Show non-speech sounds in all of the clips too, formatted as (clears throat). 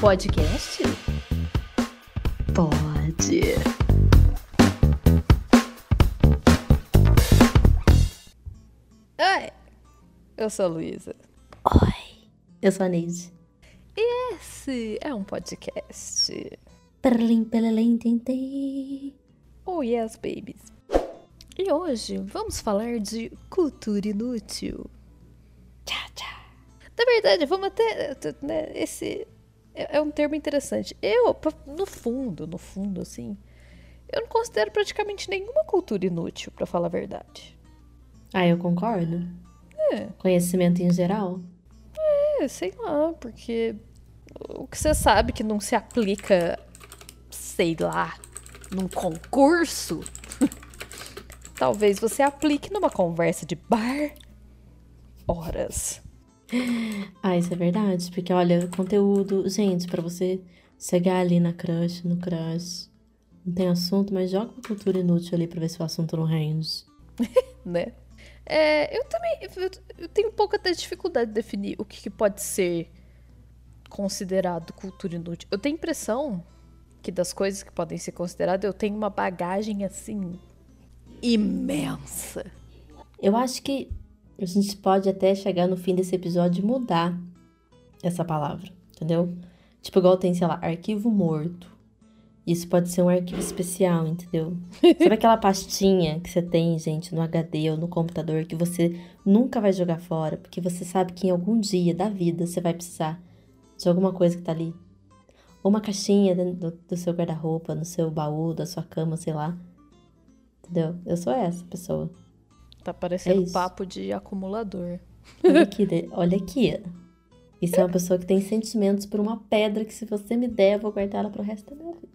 Podcast? Pode. Oi, eu sou a Luísa. Oi. Eu sou a Neide. E esse é um podcast. Perlim, pelelém, tentei. Oh yes, babies. E hoje vamos falar de cultura inútil. Tchá, tchá. Na verdade, vamos até. né, esse é é um termo interessante. Eu, no fundo, no fundo, assim, eu não considero praticamente nenhuma cultura inútil, pra falar a verdade. Ah, eu concordo. É. Conhecimento em geral. É, sei lá, porque o que você sabe que não se aplica, sei lá, num concurso, (laughs) talvez você aplique numa conversa de bar. Horas. Ah, isso é verdade. Porque, olha, conteúdo. Gente, pra você chegar ali na crush, no crush. Não tem assunto, mas joga uma cultura inútil ali pra ver se o assunto não rende. (laughs) né? É, eu também eu, eu tenho um pouco até dificuldade de definir o que, que pode ser considerado cultura inútil. Eu tenho a impressão que das coisas que podem ser consideradas, eu tenho uma bagagem assim imensa. Eu acho que a gente pode até chegar no fim desse episódio e mudar essa palavra, entendeu? Tipo, igual tem, sei lá, arquivo morto. Isso pode ser um arquivo especial, entendeu? (laughs) Sabe aquela pastinha que você tem, gente, no HD ou no computador que você nunca vai jogar fora, porque você sabe que em algum dia da vida você vai precisar de alguma coisa que tá ali. Ou uma caixinha dentro do, do seu guarda-roupa, no seu baú, da sua cama, sei lá. Entendeu? Eu sou essa pessoa. Tá parecendo É um isso. papo de acumulador. Olha aqui, (laughs) olha aqui. Isso é uma pessoa que tem sentimentos por uma pedra que se você me der, eu vou guardar ela pro resto da minha vida.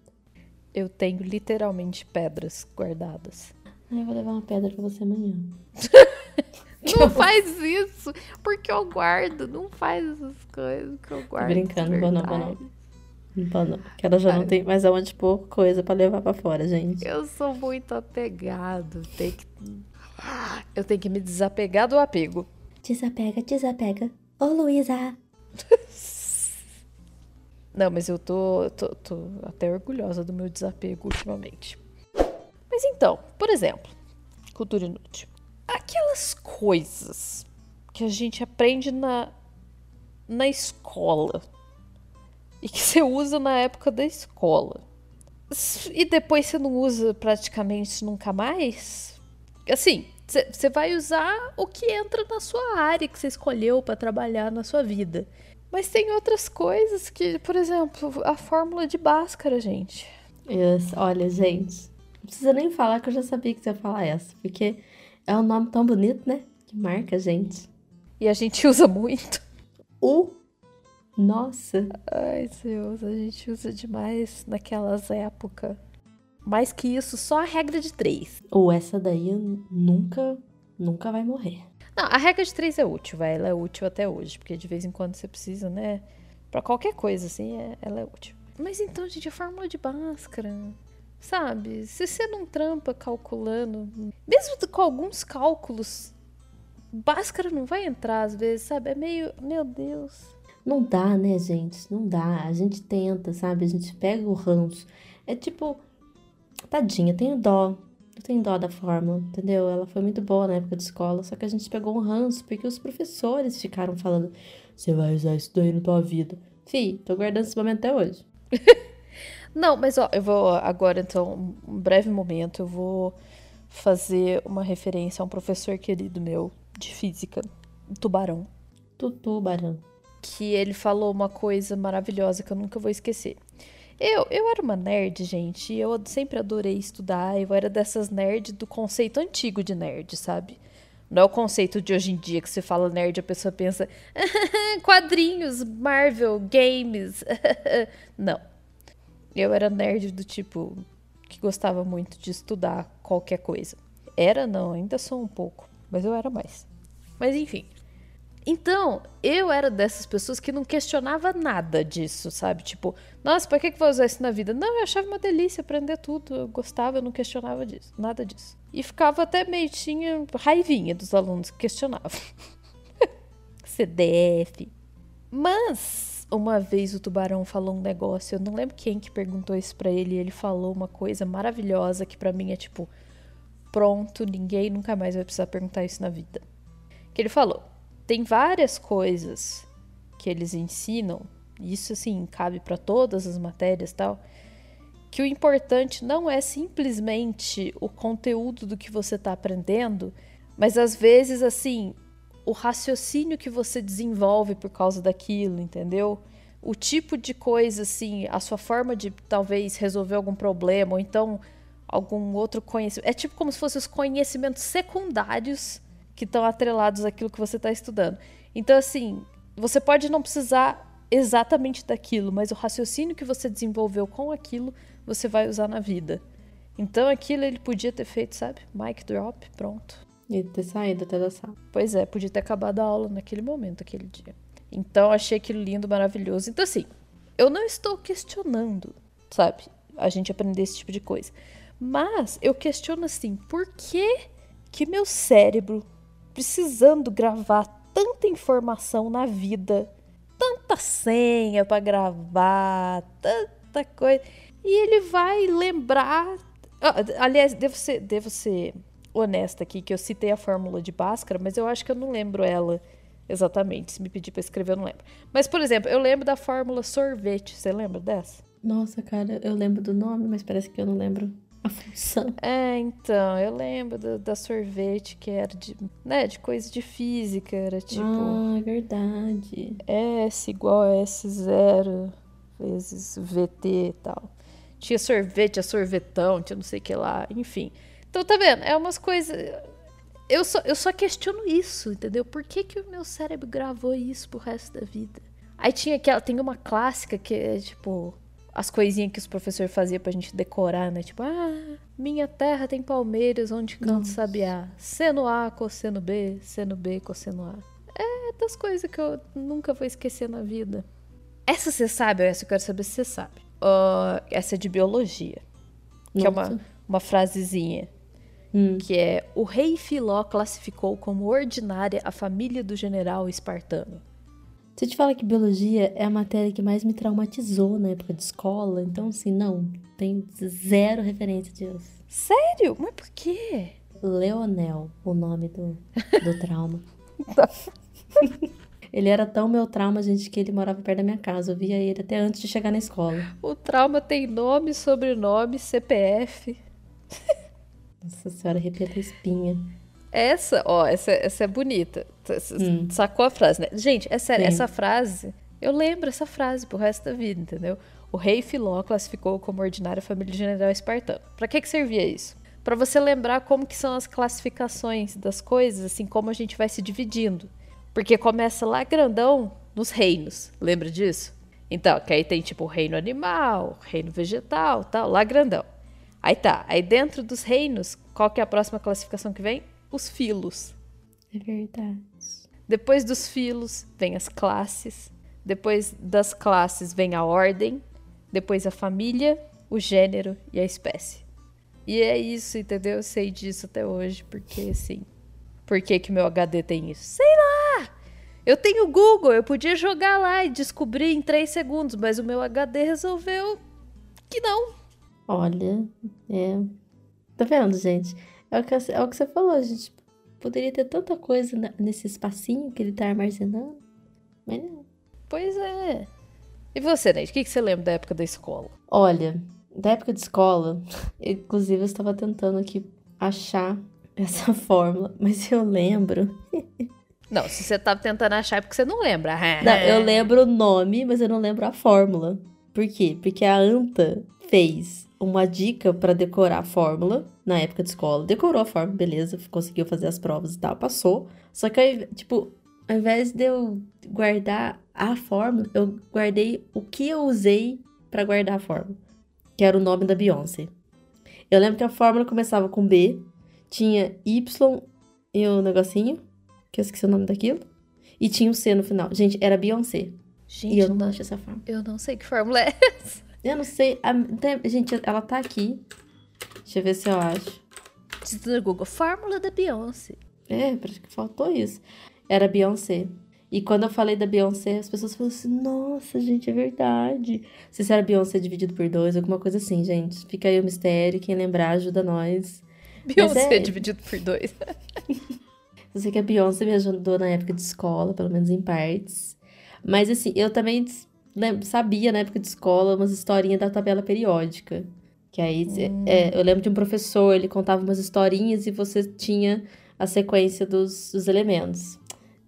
Eu tenho literalmente pedras guardadas. Eu vou levar uma pedra pra você amanhã. (laughs) Não (laughs) faz isso, porque eu guardo. Não faz essas coisas que eu Tô guardo. brincando, de vou não, vou não. Não não, porque ela já não tem mais aonde pôr coisa pra levar pra fora, gente. Eu sou muito apegado. Tem que... Eu tenho que me desapegar do apego. Desapega, desapega. Ô, Luísa! (laughs) Não, mas eu tô, tô, tô até orgulhosa do meu desapego ultimamente. Mas então, por exemplo, cultura inútil. Aquelas coisas que a gente aprende na, na escola e que você usa na época da escola e depois você não usa praticamente nunca mais. Assim, você vai usar o que entra na sua área que você escolheu para trabalhar na sua vida. Mas tem outras coisas que, por exemplo, a fórmula de Bhaskara, gente. Isso, olha, gente. Não precisa nem falar que eu já sabia que você ia falar essa. Porque é um nome tão bonito, né? Que marca a gente. E a gente usa muito. O. Nossa. Ai, Deus, a gente usa demais naquelas épocas. Mais que isso, só a regra de três. Ou essa daí nunca, nunca vai morrer. Não, a regra de três é útil, vai. Ela é útil até hoje, porque de vez em quando você precisa, né? Pra qualquer coisa, assim, é- ela é útil. Mas então, gente, a fórmula de Bhaskara, sabe? Se você não trampa calculando, mesmo com alguns cálculos, Bhaskara não vai entrar às vezes, sabe? É meio, meu Deus. Não dá, né, gente? Não dá. A gente tenta, sabe? A gente pega o ranço. É tipo, tadinha, tenho dó. Eu tenho dó da fórmula, entendeu? Ela foi muito boa na época de escola, só que a gente pegou um ranço porque os professores ficaram falando: você vai usar isso daí na tua vida. Fih, tô guardando esse momento até hoje. (laughs) Não, mas ó, eu vou agora, então, um breve momento, eu vou fazer uma referência a um professor querido meu de física, tubarão. Tutu, barão. que ele falou uma coisa maravilhosa que eu nunca vou esquecer. Eu, eu era uma nerd, gente, eu sempre adorei estudar. Eu era dessas nerds do conceito antigo de nerd, sabe? Não é o conceito de hoje em dia que você fala nerd, a pessoa pensa (laughs) quadrinhos, Marvel, games. (laughs) Não. Eu era nerd do tipo que gostava muito de estudar qualquer coisa. Era, não, ainda sou um pouco, mas eu era mais. Mas enfim. Então, eu era dessas pessoas que não questionava nada disso, sabe? Tipo, nossa, pra que que vou usar isso na vida? Não, eu achava uma delícia aprender tudo. Eu gostava, eu não questionava disso, nada disso. E ficava até meio, tinha raivinha dos alunos que questionavam. (laughs) CDF. Mas, uma vez o tubarão falou um negócio, eu não lembro quem que perguntou isso para ele, e ele falou uma coisa maravilhosa que para mim é tipo, pronto, ninguém nunca mais vai precisar perguntar isso na vida. Que ele falou: tem várias coisas que eles ensinam, isso assim cabe para todas as matérias, tal, que o importante não é simplesmente o conteúdo do que você está aprendendo, mas às vezes assim, o raciocínio que você desenvolve por causa daquilo, entendeu? O tipo de coisa, assim, a sua forma de talvez resolver algum problema, ou então algum outro conhecimento. É tipo como se fossem os conhecimentos secundários que estão atrelados àquilo que você está estudando. Então, assim, você pode não precisar exatamente daquilo, mas o raciocínio que você desenvolveu com aquilo, você vai usar na vida. Então, aquilo ele podia ter feito, sabe? Mic drop, pronto. E ter saído até da sala. Pois é, podia ter acabado a aula naquele momento, aquele dia. Então achei aquilo lindo, maravilhoso. Então, assim, eu não estou questionando, sabe? A gente aprender esse tipo de coisa. Mas eu questiono assim, por que que meu cérebro, precisando gravar tanta informação na vida, tanta senha para gravar, tanta coisa, e ele vai lembrar. aliás, devo ser, devo ser honesta aqui, que eu citei a fórmula de Bhaskara, mas eu acho que eu não lembro ela exatamente. Se me pedir para escrever, eu não lembro. Mas, por exemplo, eu lembro da fórmula sorvete. Você lembra dessa? Nossa, cara, eu lembro do nome, mas parece que eu não lembro a função. É, então, eu lembro da, da sorvete que era de, né, de coisa de física, era tipo... Ah, é verdade. S igual a S0 vezes VT e tal. Tinha sorvete, a sorvetão, tinha não sei o que lá, enfim. Então, tá vendo? É umas coisas. Eu só, eu só questiono isso, entendeu? Por que, que o meu cérebro gravou isso pro resto da vida? Aí tinha aquela. Tem uma clássica que é tipo. As coisinhas que os professores faziam pra gente decorar, né? Tipo, ah, minha terra tem palmeiras onde canta sabiá. Seno A, cosseno B, seno B, cosseno A. É das coisas que eu nunca vou esquecer na vida. Essa você sabe, essa eu quero saber se você sabe. Uh, essa é de biologia. Que Nossa. é uma, uma frasezinha hum. que é o rei Filó classificou como ordinária a família do general espartano. Se eu te falar que biologia é a matéria que mais me traumatizou na época de escola, então assim, não, tem zero referência disso. Sério? Mas por quê? Leonel, o nome do, do trauma. (laughs) ele era tão meu trauma, gente, que ele morava perto da minha casa. Eu via ele até antes de chegar na escola. O trauma tem nome, sobrenome, CPF. Nossa senhora, arrepia a espinha. Essa, ó, essa, essa é bonita. Hum. Sacou a frase, né? Gente, é sério, Sim. essa frase, eu lembro essa frase pro resto da vida, entendeu? O rei Filó classificou como ordinária a família general espartano. Para que que servia isso? Para você lembrar como que são as classificações das coisas, assim como a gente vai se dividindo. Porque começa lá grandão nos reinos. Lembra disso? Então, que aí tem tipo o reino animal, reino vegetal, tal, lá grandão. Aí tá. Aí dentro dos reinos, qual que é a próxima classificação que vem? Os filos. É verdade. Depois dos filos vem as classes. Depois das classes vem a ordem. Depois a família, o gênero e a espécie. E é isso, entendeu? Eu sei disso até hoje, porque assim. Por que, que meu HD tem isso? Sei lá! Eu tenho Google, eu podia jogar lá e descobrir em 3 segundos, mas o meu HD resolveu que não. Olha, é. Tá vendo, gente? É o que, é o que você falou, a gente poderia ter tanta coisa nesse espacinho que ele tá armazenando, mas não. Pois é. E você, Neide, o que, que você lembra da época da escola? Olha, da época de escola, (laughs) inclusive eu estava tentando aqui achar essa (laughs) fórmula, mas eu lembro. (laughs) Não, se você estava tentando achar é porque você não lembra. Não, eu lembro o nome, mas eu não lembro a fórmula. Por quê? Porque a Anta fez uma dica para decorar a fórmula na época de escola. Decorou a fórmula, beleza, conseguiu fazer as provas e tal, passou. Só que, tipo, ao invés de eu guardar a fórmula, eu guardei o que eu usei para guardar a fórmula, que era o nome da Beyoncé. Eu lembro que a fórmula começava com B, tinha Y e o um negocinho, que eu esqueci o nome daquilo, e tinha o um C no final. Gente, era Beyoncé. Gente, e eu não achei essa fórmula. Eu não sei que fórmula é (laughs) essa. Eu não sei. A, gente, ela tá aqui. Deixa eu ver se eu acho. Diz no Google, fórmula da Beyoncé. É, parece que faltou isso. Era Beyoncé. E quando eu falei da Beyoncé, as pessoas falaram assim: nossa, gente, é verdade. Se era Beyoncé dividido por dois, alguma coisa assim, gente. Fica aí o mistério. Quem lembrar, ajuda nós. Beyoncé é... dividido por dois. (laughs) eu sei que a Beyoncé me ajudou na época de escola, pelo menos em partes. Mas assim, eu também sabia na época de escola umas historinhas da tabela periódica. Que aí, hum. é, eu lembro de um professor, ele contava umas historinhas e você tinha a sequência dos, dos elementos.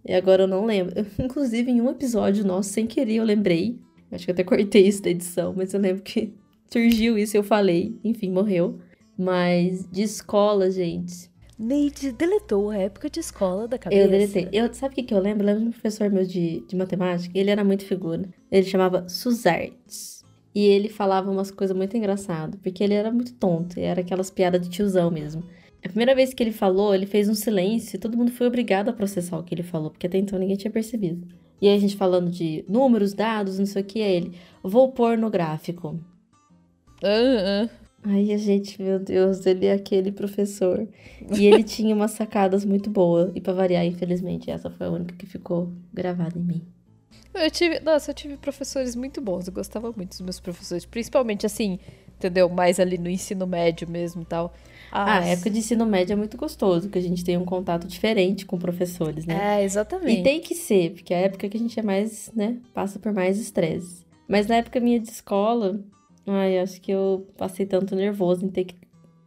E agora eu não lembro. Eu, (laughs) inclusive, em um episódio nosso, sem querer, eu lembrei. Acho que eu até cortei isso da edição, mas eu lembro que (laughs) surgiu isso e eu falei. Enfim, morreu. Mas de escola, gente. Neide deletou a época de escola da cabeça. Eu deletei. Eu, sabe o que, que eu lembro? Eu lembro de um professor meu de, de matemática. Ele era muito figura. Ele chamava Suzartes. E ele falava umas coisas muito engraçadas. Porque ele era muito tonto. Era aquelas piadas de tiozão mesmo. A primeira vez que ele falou, ele fez um silêncio e todo mundo foi obrigado a processar o que ele falou, porque até então ninguém tinha percebido. E aí a gente falando de números, dados, não sei o que, é ele. Vou pôr no gráfico. Uh, uh. Aí a gente, meu Deus, ele é aquele professor. E ele (laughs) tinha umas sacadas muito boas. E para variar, infelizmente, essa foi a única que ficou gravada em mim. Eu tive, nossa, eu tive professores muito bons. Eu gostava muito dos meus professores, principalmente assim, entendeu? Mais ali no ensino médio mesmo e tal. Ah, a época de ensino médio é muito gostoso, que a gente tem um contato diferente com professores, né? É, exatamente. E tem que ser, porque é a época que a gente é mais, né, passa por mais estresse. Mas na época minha de escola, ai, acho que eu passei tanto nervoso em ter que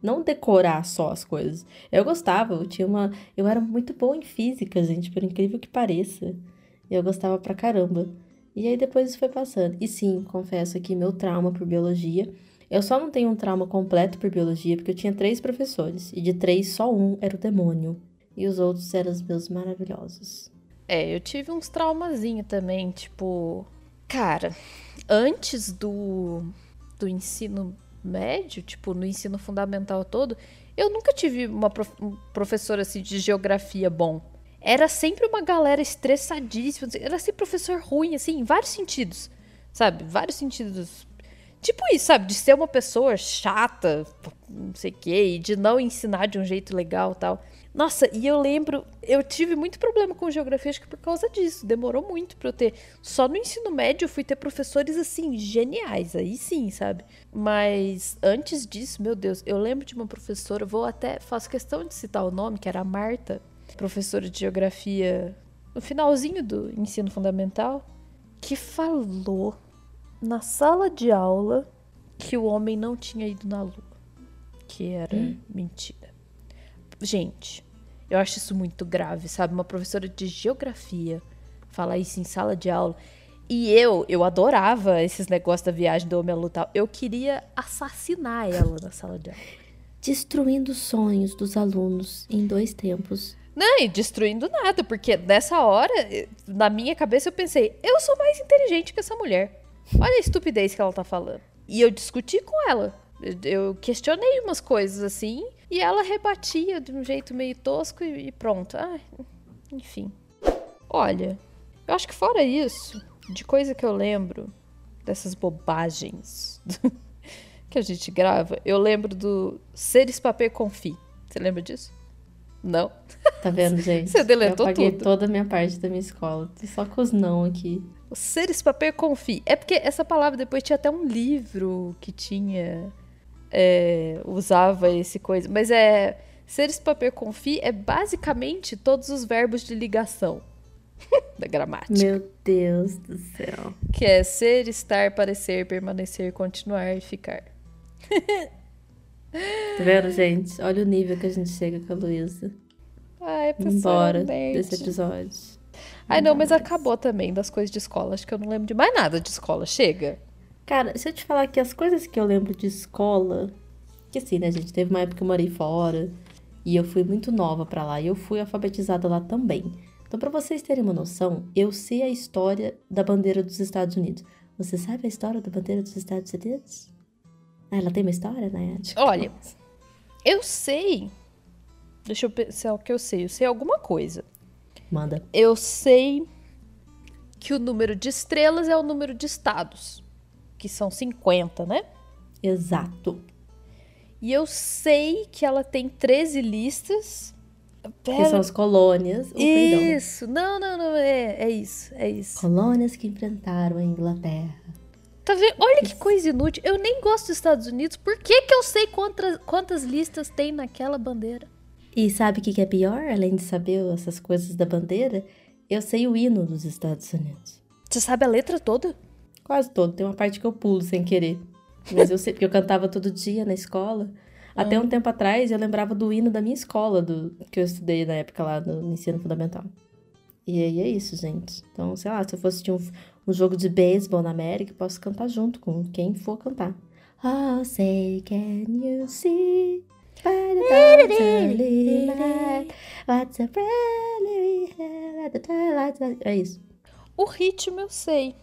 não decorar só as coisas. Eu gostava, eu tinha uma, eu era muito boa em física, gente, por incrível que pareça. Eu gostava pra caramba. E aí depois isso foi passando. E sim, confesso aqui meu trauma por biologia eu só não tenho um trauma completo por biologia porque eu tinha três professores, e de três, só um era o demônio. E os outros eram os meus maravilhosos. É, eu tive uns traumazinhos também, tipo. Cara, antes do, do ensino médio, tipo, no ensino fundamental todo, eu nunca tive uma prof, um professor assim de geografia bom. Era sempre uma galera estressadíssima, era sempre professor ruim, assim, em vários sentidos. Sabe? Vários sentidos Tipo isso, sabe? De ser uma pessoa chata, não sei o quê, e de não ensinar de um jeito legal tal. Nossa, e eu lembro, eu tive muito problema com geografia, acho que por causa disso. Demorou muito pra eu ter. Só no ensino médio eu fui ter professores assim, geniais, aí sim, sabe? Mas antes disso, meu Deus, eu lembro de uma professora, vou até, faço questão de citar o nome, que era a Marta, professora de geografia no finalzinho do ensino fundamental, que falou na sala de aula que o homem não tinha ido na lua. Que era hum. mentira. Gente, eu acho isso muito grave, sabe? Uma professora de geografia falar isso em sala de aula. E eu, eu adorava esses negócios da viagem do homem à lua tal. Eu queria assassinar ela na sala de aula. Destruindo os sonhos dos alunos em dois tempos. Não, e destruindo nada, porque nessa hora, na minha cabeça, eu pensei, eu sou mais inteligente que essa mulher. Olha a estupidez que ela tá falando. E eu discuti com ela. Eu questionei umas coisas assim e ela rebatia de um jeito meio tosco e pronto. Ah, enfim. Olha, eu acho que fora isso, de coisa que eu lembro dessas bobagens (laughs) que a gente grava, eu lembro do Seres Papel Confi. Você lembra disso? Não? Tá vendo, (laughs) gente? Você deletou eu apaguei tudo. toda a minha parte da minha escola. Só com os não aqui. O seres papel confie. É porque essa palavra depois tinha até um livro que tinha. É, usava esse coisa. Mas é. Seres papel confie é basicamente todos os verbos de ligação (laughs) da gramática. Meu Deus do céu. Que é ser, estar, parecer, permanecer, continuar e ficar. (laughs) tá vendo, gente? Olha o nível que a gente chega com a Luísa. Ai, Embora desse episódio. Ai, não, mas acabou também das coisas de escola. Acho que eu não lembro de mais nada de escola. Chega. Cara, se eu te falar que as coisas que eu lembro de escola. Que assim, né, gente? Teve uma época que eu morei fora. E eu fui muito nova para lá. E eu fui alfabetizada lá também. Então, para vocês terem uma noção, eu sei a história da bandeira dos Estados Unidos. Você sabe a história da bandeira dos Estados Unidos? Ah, ela tem uma história, né? Olha, eu sei. Deixa eu pensar o que eu sei. Eu sei alguma coisa. Manda. Eu sei que o número de estrelas é o número de estados, que são 50, né? Exato. E eu sei que ela tem 13 listas Que são as colônias. Oh, isso! Não, não, não, é, é isso, é isso. Colônias que enfrentaram a Inglaterra. Tá vendo? Olha que coisa inútil. Eu nem gosto dos Estados Unidos. Por que, que eu sei quantas, quantas listas tem naquela bandeira? E sabe o que, que é pior? Além de saber essas coisas da bandeira, eu sei o hino dos Estados Unidos. Você sabe a letra toda? Quase todo. Tem uma parte que eu pulo sem querer. Mas eu sei, porque eu cantava todo dia na escola. Até Ah. um tempo atrás eu lembrava do hino da minha escola, do que eu estudei na época lá no, no ensino fundamental. E aí é isso, gente. Então, sei lá, se eu fosse assistir um, um jogo de beisebol na América, posso cantar junto com quem for cantar. Oh, say, can you see? by the dawn's light, What's a friendly at the twilight? É isso. O ritmo eu sei.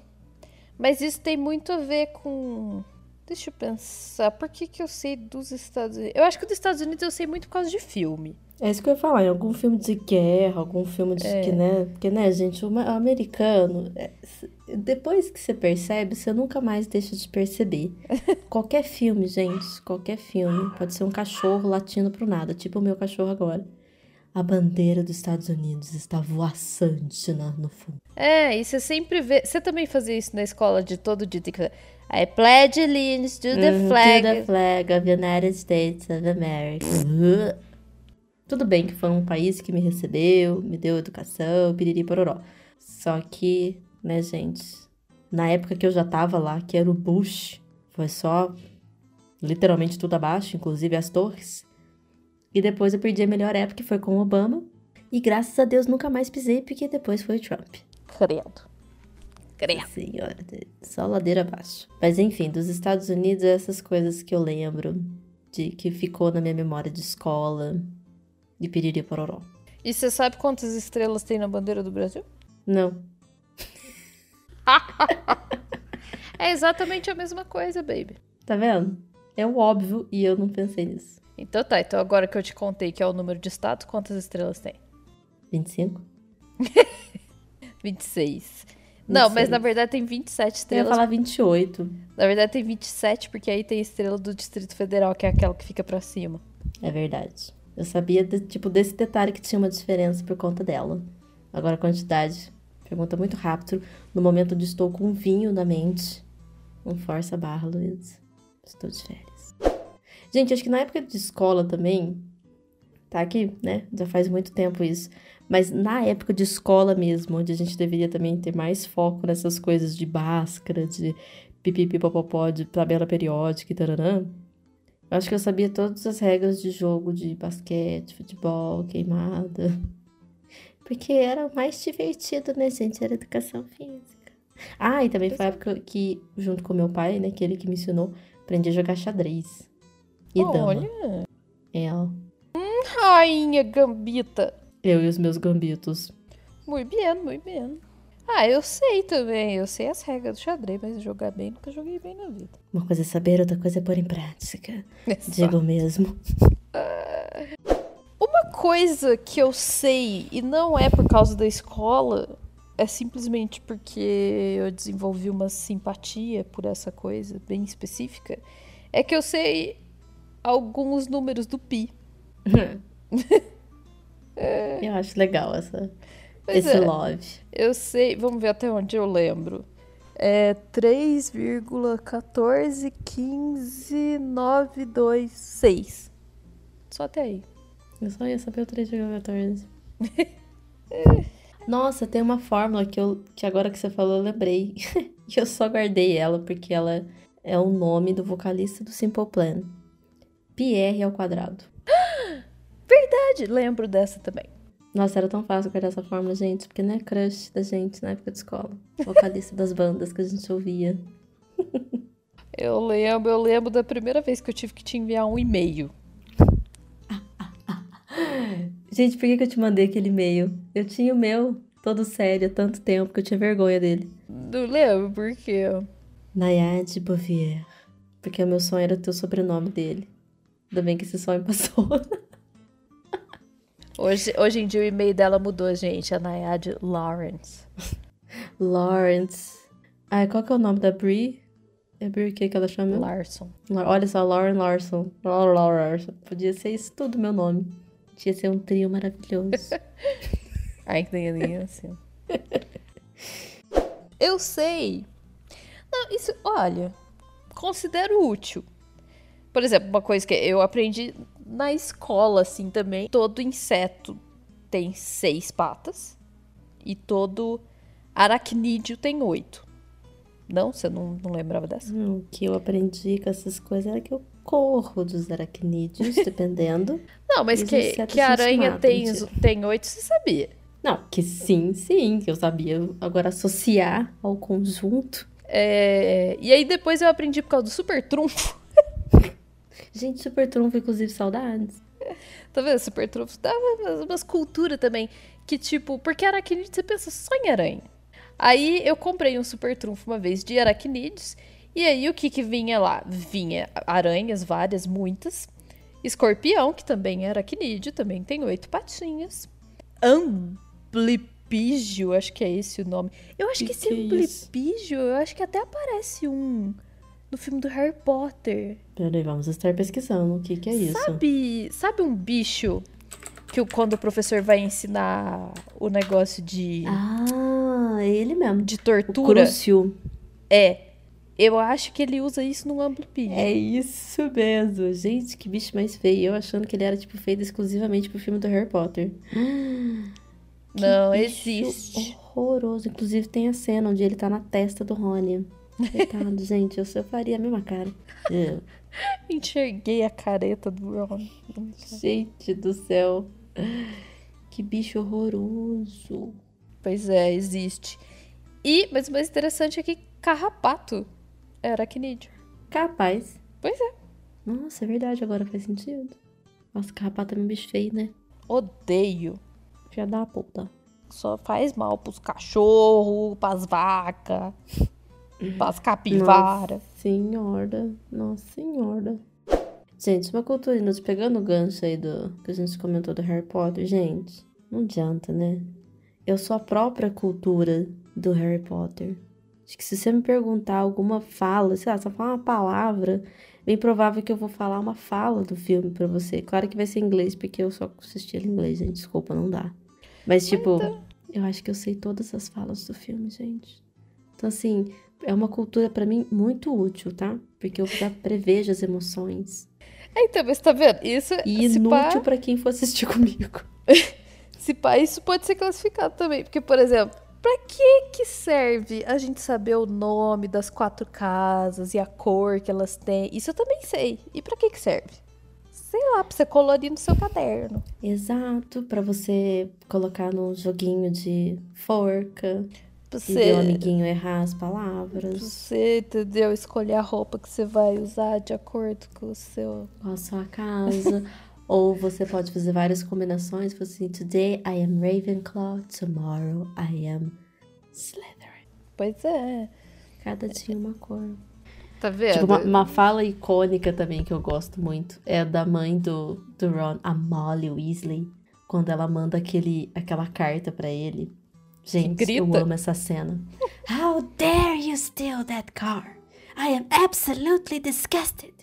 Mas isso tem muito a ver com. Deixa eu pensar. Por que, que eu sei dos Estados Unidos? Eu acho que dos Estados Unidos eu sei muito por causa de filme. É isso que eu ia falar, em algum filme de guerra, algum filme de que, né? Porque, né, gente, o americano, é, depois que você percebe, você nunca mais deixa de perceber. (laughs) Qualquer filme, gente, qualquer filme, pode ser um cachorro latindo pro nada, tipo o meu cachorro agora. A bandeira dos Estados Unidos está voaçante no fundo. É, e você sempre vê. Você também fazia isso na escola de todo dia. Fazer. I pledge allegiance to the Uhum, flag. To the flag of the United States of America. Tudo bem que foi um país que me recebeu, me deu educação, piriri pororó. Só que, né, gente, na época que eu já tava lá, que era o Bush, foi só literalmente tudo abaixo, inclusive as torres. E depois eu perdi a melhor época, que foi com o Obama. E graças a Deus nunca mais pisei, porque depois foi o Trump. Credo. Credo. Senhora, só ladeira abaixo. Mas enfim, dos Estados Unidos, essas coisas que eu lembro, de que ficou na minha memória de escola, de piriri pororó. E você sabe quantas estrelas tem na bandeira do Brasil? Não. (laughs) É exatamente a mesma coisa, baby. Tá vendo? É o óbvio e eu não pensei nisso. Então tá, então agora que eu te contei que é o número de estados, quantas estrelas tem? 25? 26. (laughs) Não, mas 26. na verdade tem 27 Eu ia estrelas. falar 28. Na verdade tem 27, porque aí tem estrela do Distrito Federal, que é aquela que fica pra cima. É verdade. Eu sabia, de- tipo, desse detalhe que tinha uma diferença por conta dela. Agora a quantidade. Pergunta muito rápido. No momento onde estou com vinho na mente. Não força barra, Luiz. Estou de férias. Gente, acho que na época de escola também. Tá aqui, né? Já faz muito tempo isso. Mas na época de escola mesmo, onde a gente deveria também ter mais foco nessas coisas de báscara, de pipipipopopó, de tabela periódica e tararã. Eu acho que eu sabia todas as regras de jogo de basquete, futebol, queimada. Porque era o mais divertido, né, gente? Era educação física. Ah, e também foi a época que, junto com meu pai, né, que ele que me ensinou, aprendi a jogar xadrez. E dama. Olha. É, ó. Rainha Gambita. Eu e os meus gambitos. Muito bem, muito bem. Ah, eu sei também. Eu sei as regras do xadrez, mas jogar bem nunca joguei bem na vida. Uma coisa é saber, outra coisa é pôr em prática. (laughs) Exato. Digo mesmo. Uma coisa que eu sei, e não é por causa da escola, é simplesmente porque eu desenvolvi uma simpatia por essa coisa bem específica, é que eu sei alguns números do pi. (laughs) Eu acho legal essa, Pois esse é. love. Eu sei, vamos ver até onde eu lembro. É 3,1415926. Só até aí. Eu só ia saber o 3,14. (laughs) Nossa, tem uma fórmula que, eu, que agora que você falou eu lembrei. que (laughs) eu só guardei ela porque ela é o nome do vocalista do Simple Plan. Pierre ao quadrado. (gasps) Verdade, lembro dessa também. Nossa, era tão fácil guardar essa fórmula, gente, porque não é crush da gente na época de escola. Vocalista das bandas que a gente ouvia. (laughs) Eu lembro, eu lembro da primeira vez que eu tive que te enviar um e-mail. (laughs) Gente, por que, que eu te mandei aquele e-mail? Eu tinha o meu, todo sério, há tanto tempo que eu tinha vergonha dele. Não lembro por quê. Nayade Bouvier. Porque o meu sonho era ter o sobrenome dele. Ainda bem que esse sonho passou. (laughs) Hoje, hoje em dia o e-mail dela mudou, gente. A Nayade Lawrence. Lawrence. Ai, qual que é o nome da Brie? É Brie o que que ela chama? Larson. La- Olha só, Lauren Larson. Larson. Podia ser isso tudo meu nome. Ia ser um trio maravilhoso. (laughs) Ai, que nem assim. (laughs) Eu sei. Não, isso, olha, considero útil. Por exemplo, uma coisa que eu aprendi na escola, assim, também. Todo inseto tem seis patas. E todo aracnídeo tem oito. Não? Você não, não lembrava dessa? Hum, o que eu aprendi com essas coisas era que eu corro dos aracnídeos, dependendo. (laughs) Não, mas que, que a aranha tem, tem oito, você sabia? Não, que sim, sim, que eu sabia. Agora, associar ao conjunto. É... E aí depois eu aprendi por causa do super trunfo. Gente, super trunfo, inclusive, saudades. Tá vendo? Super trunfo dava umas culturas também. Que tipo, porque aracnídeo você pensa só em aranha. Aí eu comprei um super trunfo uma vez de aracnídeos. E aí o que que vinha lá? Vinha aranhas, várias, muitas. Escorpião, que também é aracnídeo, também tem oito patinhas. Amblipígio, acho que é esse o nome. Eu acho que, que esse que é amblipígio, eu acho que até aparece um no filme do Harry Potter. Peraí, vamos estar pesquisando o que, que é isso. Sabe, sabe um bicho que quando o professor vai ensinar o negócio de. Ah, é ele mesmo. De tortura. O Crucio. É. Eu acho que ele usa isso no Amplipídio. É isso mesmo. Gente, que bicho mais feio. Eu achando que ele era, tipo, feito exclusivamente pro filme do Harry Potter. (gasps) Não, existe. Horroroso. Inclusive, tem a cena onde ele tá na testa do Rony. Coitado, gente. Eu, eu faria a mesma cara. É. (laughs) Enxerguei a careta do Ron. Gente do céu. Que bicho horroroso. Pois é, existe. E, mas o mais interessante é que carrapato é aracnídeo. Capaz. Pois é. Nossa, é verdade, agora faz sentido. Nossa, carrapato é um bicho feio, né? Odeio. Já dá a puta. Só faz mal pros cachorros, pras vacas, pras capivaras. Nossa senhora, nossa senhora. Gente, uma cultura inútil, pegando o gancho aí do que a gente comentou do Harry Potter, gente, não adianta, né? Eu sou a própria cultura do Harry Potter. Acho que se você me perguntar alguma fala, sei lá, só falar uma palavra, bem provável que eu vou falar uma fala do filme para você. Claro que vai ser em inglês, porque eu só assisti em inglês, gente. Desculpa, não dá. Mas, tipo, então... eu acho que eu sei todas as falas do filme, gente. Então, assim, é uma cultura para mim muito útil, tá? Porque eu já prevejo as emoções. É, então, mas tá vendo? Isso E inútil para quem for assistir (laughs) comigo. (laughs) se pá, isso pode ser classificado também. Porque, por exemplo, Pra que que serve a gente saber o nome das quatro casas e a cor que elas têm? Isso eu também sei. E pra que que serve? Sei lá, pra você colorir no seu caderno. Exato, para você colocar num joguinho de forca. Pra você... E o amiguinho errar as palavras. Pra você, entendeu? Escolher a roupa que você vai usar de acordo com o seu... Com a sua casa. (laughs) Ou você pode fazer várias combinações, tipo assim, today I am Ravenclaw, tomorrow I am Slytherin. Pois é. Cada dia uma cor. Tá vendo? Tipo, uma, uma, fala icônica também que eu gosto muito é a da mãe do, do Ron, a Molly Weasley, quando ela manda aquele, aquela carta para ele. Gente, eu amo essa cena. How dare you steal that car? I am absolutely disgusted.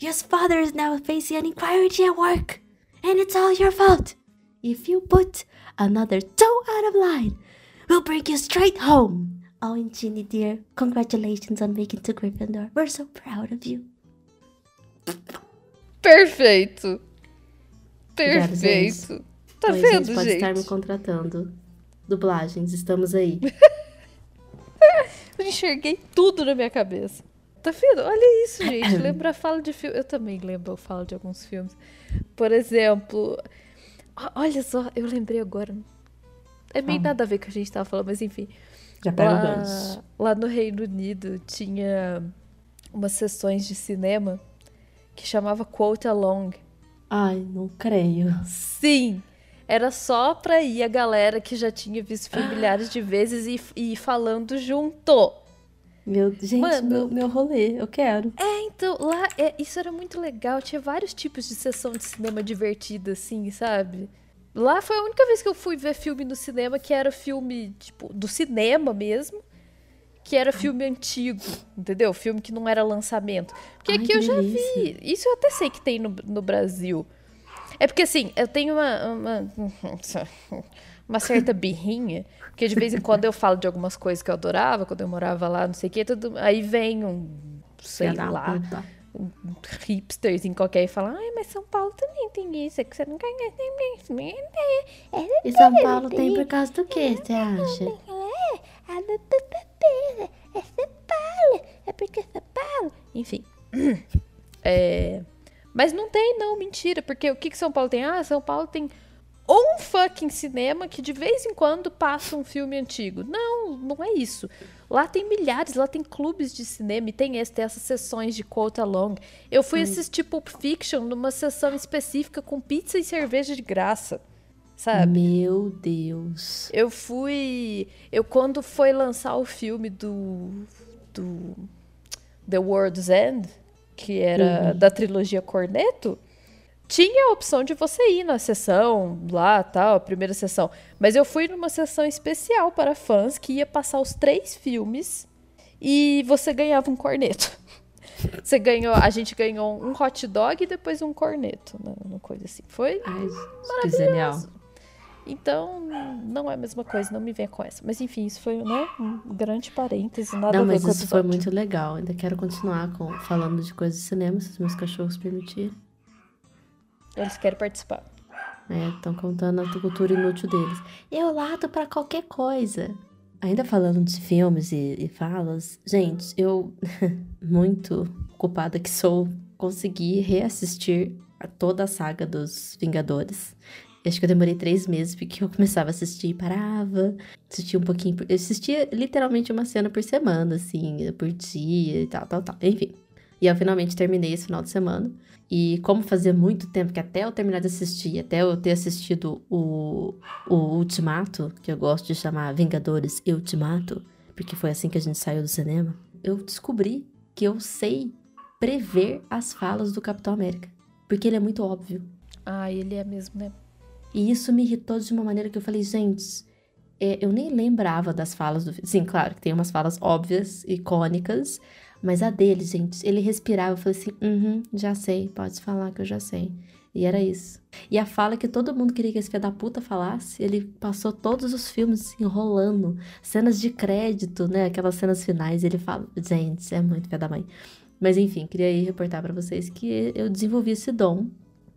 Your father is now facing an inquiry at work, and it's all your fault. If you put another toe out of line, we'll bring you straight home. Oh, and Ginny dear, congratulations on making to Gryffindor. We're so proud of you. Perfeito. Perfeito. Tá Oi, vendo, gente? Pode estar me contratando. Dublagens, estamos aí. (laughs) Eu enxerguei tudo na minha cabeça. Tá vendo? Olha isso, gente. (coughs) Lembra a fala de filme. Eu também lembro a fala de alguns filmes. Por exemplo. Olha só, eu lembrei agora. É bem ah. nada a ver com o que a gente tava falando, mas enfim. Já lá, lá no Reino Unido tinha umas sessões de cinema que chamava Quote Along. Ai, não creio. Sim! Era só pra ir a galera que já tinha visto (gasps) filme milhares de vezes e, e falando junto. Meu, gente, Mano, meu, meu rolê, eu quero. É, então, lá, é, isso era muito legal. Tinha vários tipos de sessão de cinema divertida, assim, sabe? Lá foi a única vez que eu fui ver filme no cinema que era filme, tipo, do cinema mesmo. Que era filme antigo, entendeu? Filme que não era lançamento. Porque Ai, aqui eu já vi. Isso eu até sei que tem no, no Brasil. É porque assim, eu tenho uma, uma, (laughs) uma certa birrinha, porque de vez em quando eu falo de algumas coisas que eu adorava, quando eu morava lá, não sei o que, tudo, aí vem um, sei lá, um hipsters em qualquer e fala, ai, mas São Paulo também tem isso, é que você não ganha nem E São Paulo tem por causa do quê, você acha? É São Paulo, é porque é São Paulo. Enfim. (clears throat) É, Mas não tem, não, mentira. Porque o que, que São Paulo tem? Ah, São Paulo tem um fucking cinema que de vez em quando passa um filme antigo. Não, não é isso. Lá tem milhares, lá tem clubes de cinema e tem, esse, tem essas sessões de quote along. Eu fui assistir Pulp Fiction numa sessão específica com pizza e cerveja de graça. Sabe? Meu Deus. Eu fui. Eu, quando foi lançar o filme do. do The World's End, que era da trilogia Corneto, tinha a opção de você ir na sessão lá, tal, a primeira sessão. Mas eu fui numa sessão especial para fãs que ia passar os três filmes e você ganhava um corneto. (laughs) Você ganhou, a gente ganhou um hot dog e depois um corneto, né, uma coisa assim. Foi Ai, que genial. Então, não é a mesma coisa, não me venha com essa. Mas enfim, isso foi né, um grande parêntese, nada Não, a ver mas com isso foi muito legal. Ainda quero continuar com, falando de coisas de cinema, se os meus cachorros permitirem. Eles querem participar. Estão contando a cultura inútil deles. Eu lato pra qualquer coisa. Ainda falando de filmes e, e falas, gente, eu, (laughs) muito culpada que sou, consegui reassistir a toda a saga dos Vingadores. Acho que eu demorei três meses, porque eu começava a assistir e parava, assistia um pouquinho. Eu assistia literalmente uma cena por semana, assim, por dia e tal, tal, tal. Enfim. E eu finalmente terminei esse final de semana. E como fazia muito tempo que até eu terminar de assistir, até eu ter assistido o, o Ultimato, que eu gosto de chamar Vingadores e Ultimato, porque foi assim que a gente saiu do cinema, eu descobri que eu sei prever as falas do Capitão América. Porque ele é muito óbvio. Ah, ele é mesmo, né? E isso me irritou de uma maneira que eu falei, gente, é, eu nem lembrava das falas do. Sim, claro que tem umas falas óbvias, icônicas, mas a dele, gente, ele respirava, eu falei assim, uhum, já sei, pode falar que eu já sei. E era isso. E a fala que todo mundo queria que esse filho da puta falasse, ele passou todos os filmes enrolando. Cenas de crédito, né? Aquelas cenas finais, ele fala. Gente, é muito pé da mãe. Mas enfim, queria aí reportar pra vocês que eu desenvolvi esse dom,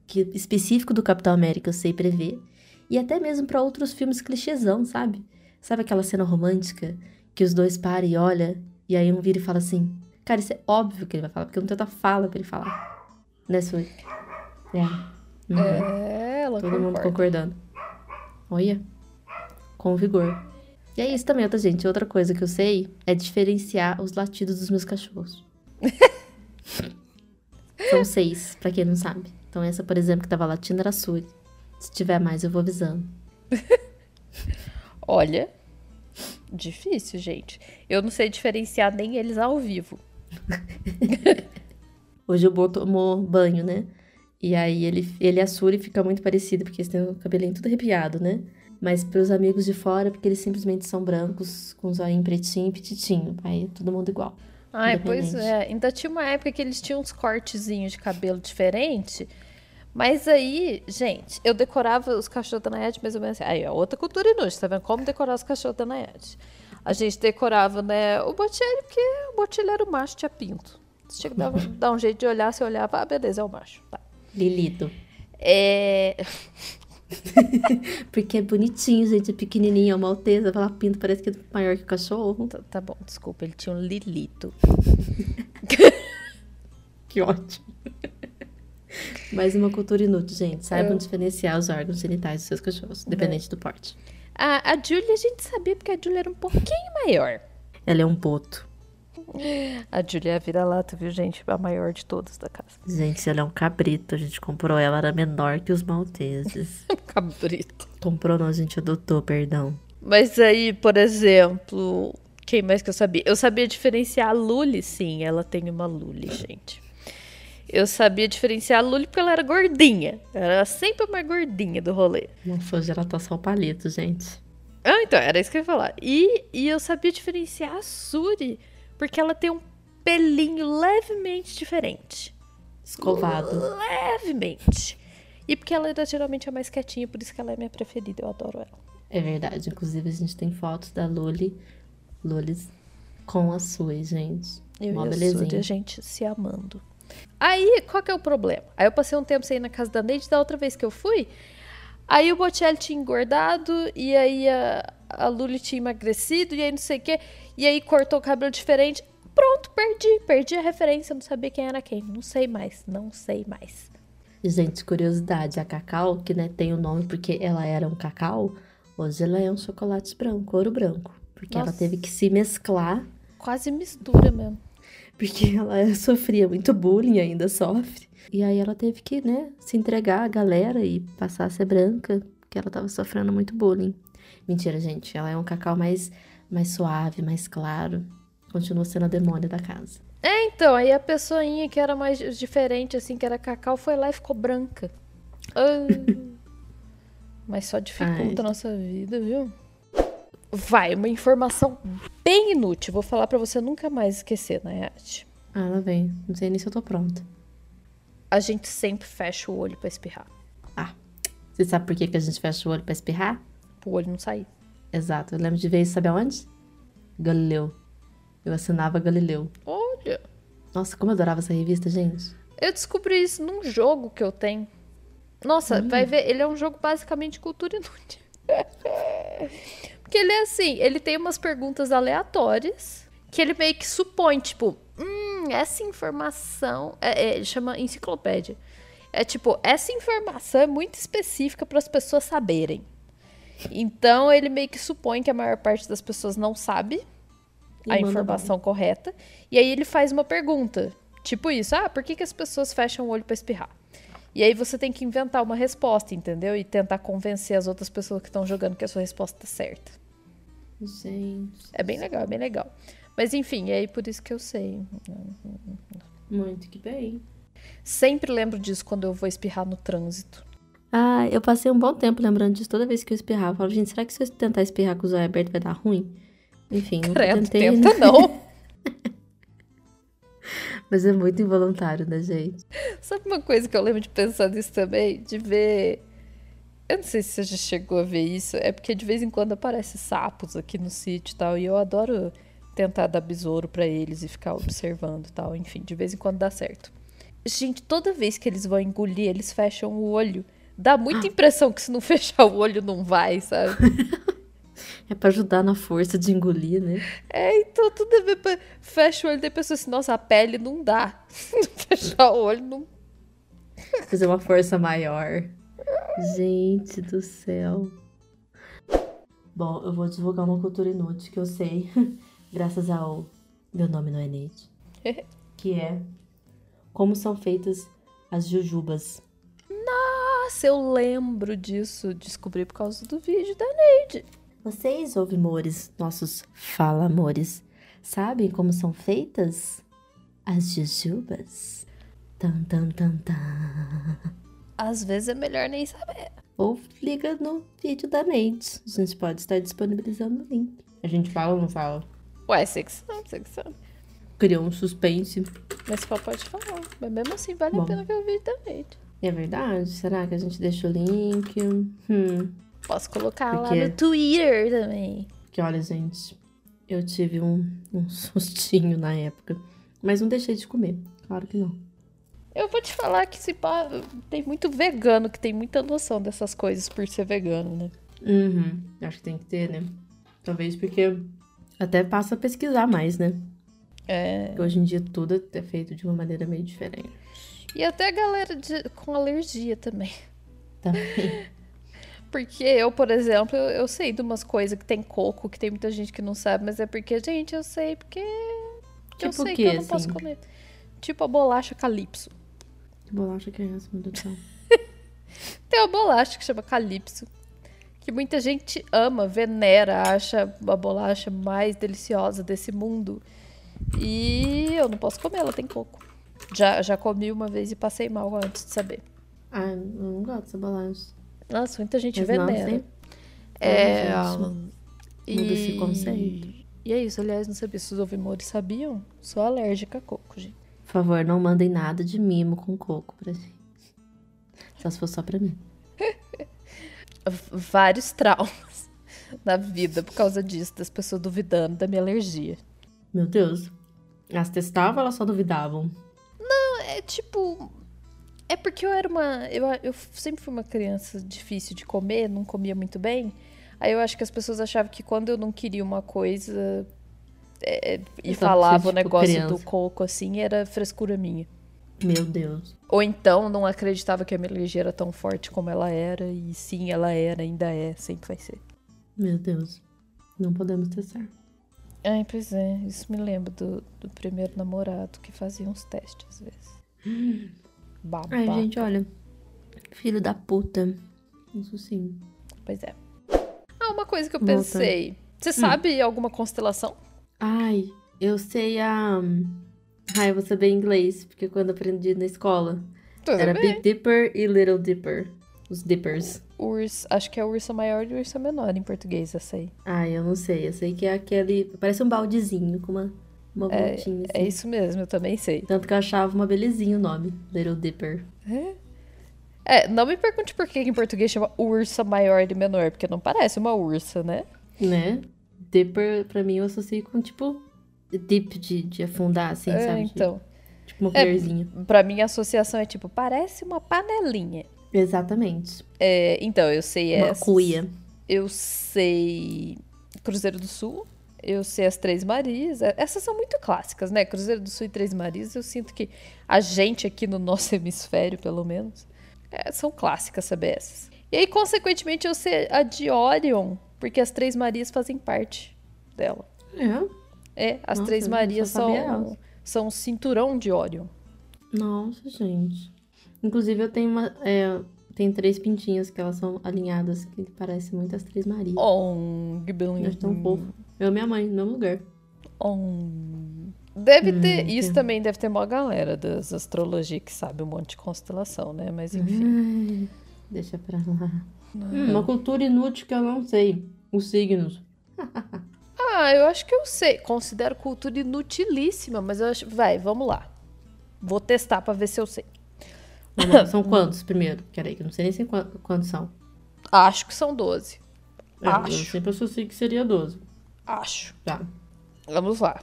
que específico do Capitão América eu sei prever. E até mesmo pra outros filmes clichêzão, sabe? Sabe aquela cena romântica que os dois param e olham, e aí um vira e fala assim: Cara, isso é óbvio que ele vai falar, porque não tem outra fala pra ele falar. Né, Sui? É. Uhum. É, ela Todo mundo concorda. concordando. Olha. Com vigor. E é isso também, outra gente. Outra coisa que eu sei é diferenciar os latidos dos meus cachorros. (laughs) São seis, pra quem não sabe. Então essa, por exemplo, que tava latindo era a Suri. Se tiver mais, eu vou avisando. (laughs) Olha, difícil, gente. Eu não sei diferenciar nem eles ao vivo. (laughs) Hoje o Bo tomou banho, né? E aí ele, ele e a Suri fica muito parecido, porque eles têm o cabelinho tudo arrepiado, né? Mas pros amigos de fora, porque eles simplesmente são brancos, com zoinho pretinho e petitinho. Aí é todo mundo igual. Ai, pois é. Ainda tinha uma época que eles tinham uns cortezinhos de cabelo diferente. Mas aí, gente, eu decorava os cachorros da Nayade mais ou menos assim. Aí, ó, outra cultura inútil, tá vendo? Como decorar os cachorros da Nayade. A gente decorava, né, o Botelho, porque o Botelho era o macho, tinha pinto. Você tinha que dar, (laughs) dar um jeito de olhar, você olhava, ah, beleza, é o macho. Tá. Lilito. É... (laughs) Porque é bonitinho, gente. É pequenininho, é uma alteza. Fala pinto, parece que é maior que o cachorro. Tá, tá bom, desculpa, ele tinha um lilito. (laughs) Que ótimo. Mais uma cultura inútil, gente. Saibam É. diferenciar os órgãos genitais dos seus cachorros, independente do porte. A, a Julia, a gente sabia porque a Julia era um pouquinho maior. Ela é um boto. A Julia é a vira-lata, viu, gente? A maior de todas da casa. Gente, ela é um cabrito. A gente comprou ela, era menor que os malteses. (laughs) Cabrito. comprou, não, a gente adotou, perdão. Mas aí, por exemplo, quem mais que eu sabia? Eu sabia diferenciar a Luli, sim, ela tem uma Luli, gente. Eu sabia diferenciar a Luli porque ela era gordinha. Era sempre a mais gordinha do rolê. Não foi ela tá só o palito, gente. Ah, então, era isso que eu ia falar. E, e eu sabia diferenciar a Suri porque ela tem um pelinho levemente diferente. Escovado. Levemente. E porque ela era geralmente a mais quietinha, por isso que ela é minha preferida. Eu adoro ela. É verdade. Inclusive, a gente tem fotos da Loli, Lolis com a sua, gente. Eu Mó e a belezinha. Suri, a gente se amando. Aí, qual que é o problema? Aí eu passei um tempo sem ir na casa da Neide, da outra vez que eu fui, aí o Bocelli tinha engordado, e aí a, a Luli tinha emagrecido, e aí não sei o quê, e aí cortou o cabelo diferente. Pronto, perdi, perdi a referência, não sabia quem era quem. Não sei mais, não sei mais. Gente, curiosidade, a Cacau, que né, tem o nome porque ela era um cacau, hoje ela é um chocolate branco, ouro branco. Porque ela Nossa. teve que se mesclar, Quase mistura mesmo. Porque ela (laughs) sofria muito bullying, ainda sofre. E aí ela teve que, né, se entregar à galera e passar a ser branca, porque ela tava sofrendo muito bullying. Mentira, gente, ela é um cacau mais, mais suave, mais claro. Continua sendo a demônia da casa. É, então, aí a pessoinha que era mais diferente, assim, que era cacau, foi lá e ficou branca. Ah. (laughs) Mas só dificulta a nossa vida, viu? Vai, uma informação bem inútil. Vou falar pra você nunca mais esquecer, Nayat. Ah, ela vem. Não sei nem se eu tô pronta. A gente sempre fecha o olho pra espirrar. Ah, você sabe por que, que a gente fecha o olho pra espirrar? Pro olho não sair. Exato. Eu lembro de ver isso, sabe aonde? Galileu. Eu assinava Galileu. Olha, Nossa, como eu adorava essa revista, gente. eu descobri isso num jogo que eu tenho. Nossa, vai ver, ele é um jogo basicamente de cultura inútil. (laughs) Porque ele é assim, ele tem umas perguntas aleatórias que ele meio que supõe, tipo, hum, essa informação. É, é, ele chama enciclopédia. É tipo, essa informação é muito específica para as pessoas saberem. Então ele meio que supõe que a maior parte das pessoas não sabe E a informação correta. E aí ele faz uma pergunta. Tipo isso, ah, por que, que as pessoas fecham o olho para espirrar? E aí você tem que inventar uma resposta, entendeu? E tentar convencer as outras pessoas que estão jogando que a sua resposta tá certa. Gente. É bem legal, é bem legal. Mas enfim, é aí por isso que eu sei. Muito que bem. Sempre lembro disso quando eu vou espirrar no trânsito. Ah, eu passei um bom tempo lembrando disso toda vez que eu espirrava. Eu falava, gente, será que se eu tentar espirrar com os olhos abertos vai dar ruim? Enfim, Credo, tentei. tenta né? não. (laughs) (laughs) Mas é muito involuntário, né, gente? Sabe uma coisa que eu lembro de pensar nisso também? De ver. Eu não sei se você já chegou a ver isso. É porque de vez em quando aparecem sapos aqui no sítio e tal. E eu adoro tentar dar besouro pra eles e ficar observando e tal. Enfim, de vez em quando dá certo. Gente, toda vez que eles vão engolir, eles fecham o olho. Dá muita (gasps) impressão que se não fechar o olho não vai, sabe? (laughs) É pra ajudar na força de engolir, né? É, então tudo ver. pra- Fecha o olho da pessoa assim, nossa, a pele não dá. (laughs) Fechar o olho, não. Fazer uma força maior. Gente do céu. Bom, eu vou divulgar uma cultura inútil que eu sei, (laughs) graças ao meu nome não é Neide, (laughs) que é como são feitas as jujubas. Nossa, eu lembro disso. Descobri por causa do vídeo da Neide. Vocês, ouvimores, nossos fala-amores, sabem como são feitas as jujubas? Tan, tan, tan, tan. Às vezes é melhor nem saber. Ou liga no vídeo da Neide. A gente pode estar disponibilizando o link. A gente fala ou não fala? Ué, sei que sabe, sei que sabe. Criou um suspense. Mas só pode falar. Mas mesmo assim, vale Bom. a pena ver o vídeo da Neide. É verdade? Será que a gente deixa o link? Hum. Posso colocar lá Porque- no Twitter também. Que olha, gente, eu tive um, um (laughs) sustinho na época. Mas não deixei de comer. Claro que não. Eu vou te falar que se pá, tem muito vegano que tem muita noção dessas coisas por ser vegano, né? Uhum. Acho que tem que ter, né? Talvez porque até passa a pesquisar mais, né? É. Porque hoje em dia tudo é feito de uma maneira meio diferente. E até a galera de- com alergia também. Também. (laughs) Porque eu, por exemplo, eu, eu sei de umas coisas que tem coco, que tem muita gente que não sabe, mas é porque, gente, eu sei porque eu Tipo sei o que quê, eu não posso assim? comer. Tipo a bolacha calypso. Que bolacha que é essa, meu Deus do céu? (laughs) Tem uma bolacha que chama calypso. Que muita gente ama, venera, acha a bolacha mais deliciosa desse mundo. E eu não posso comer, ela tem coco. Já, já comi uma vez e passei mal antes de saber. Ah, eu não gosto dessa bolacha. Nossa, muita gente Mas não, É. Muda esse conceito. E é isso, aliás, não sabia se os ouvimores sabiam. Sou alérgica a coco, gente. Por favor, não mandem nada de mimo com coco pra gente. Só se fosse só pra mim. (laughs) Vários traumas na vida por causa disso, das pessoas duvidando da minha alergia. Meu Deus. Elas testavam ou elas só duvidavam? É tipo. É porque eu era uma. Eu, eu sempre fui uma criança difícil de comer, não comia muito bem. Aí eu acho que as pessoas achavam que quando eu não queria uma coisa. é, e Só falava o tipo, negócio do coco assim, era frescura minha. Meu Deus. Ou então não acreditava que a minha alergia era tão forte como ela era. E sim, ela era, ainda é, sempre vai ser. Meu Deus. Não podemos testar. Ai, pois é, isso me lembra do, do primeiro namorado que fazia uns testes às vezes. (laughs) Babaca. Ai, gente, olha. Filho da puta. Isso sim. Pois é. Ah, uma coisa que eu Voltando. pensei. Hum. Você sabe alguma constelação? Ai, eu sei a. Ai, eu vou saber inglês, porque quando eu aprendi na escola Tudo era bem. Big Dipper e Little Dipper. Os Dippers. Urs, acho que é ursa maior e ursa menor em português, essa aí. Ai, eu não sei. Eu sei que é aquele. Parece um baldezinho com uma, uma voltinha assim. É isso mesmo, eu também sei. Tanto que eu achava uma belezinha o nome. Little Dipper. É, não me pergunte por que em português chama ursa maior e menor, porque não parece uma ursa, né? Né? Dipper, pra mim, eu associo com tipo. Dip de, de afundar, assim, É, sabe? De- então. Tipo uma É, colherzinha. Pra mim a associação é tipo, parece uma panelinha. Exatamente. É, então, eu sei Uma essa. cuia. Eu sei Cruzeiro do Sul. Eu sei as Três Marias. É, Essas são muito clássicas, né? Cruzeiro do Sul e Três Marias. Eu sinto que a gente aqui no nosso (laughs) hemisfério, pelo menos, é, são clássicas saber essas. E aí, consequentemente, eu sei a de Orion, porque as Três Marias fazem parte dela. É. É, as Nossa, Três Marias são, elas. são o cinturão de Orion. Nossa, gente. Inclusive, eu tenho uma. É, tem três pintinhas que elas são alinhadas, que parecem muito as Três Marias. On, Elas tão fofo. Eu e minha mãe, no mesmo lugar. On. Deve ter. Hum, isso tem. também deve ter uma galera das astrologia que sabe um monte de constelação, né? Mas enfim. Ai, deixa pra lá. Hum, uma cultura inútil que eu não sei. Os signos. (laughs) Ah, eu acho que eu sei. Considero cultura inutilíssima, mas eu acho. Vai, vamos lá. Vou testar pra ver se eu sei. Lá, (laughs) São quantos primeiro? Peraí, que eu não sei nem se quan- quantos são. Acho que são 12. É, Eu Acho. sempre associei que seria 12. Acho. Tá. Vamos lá.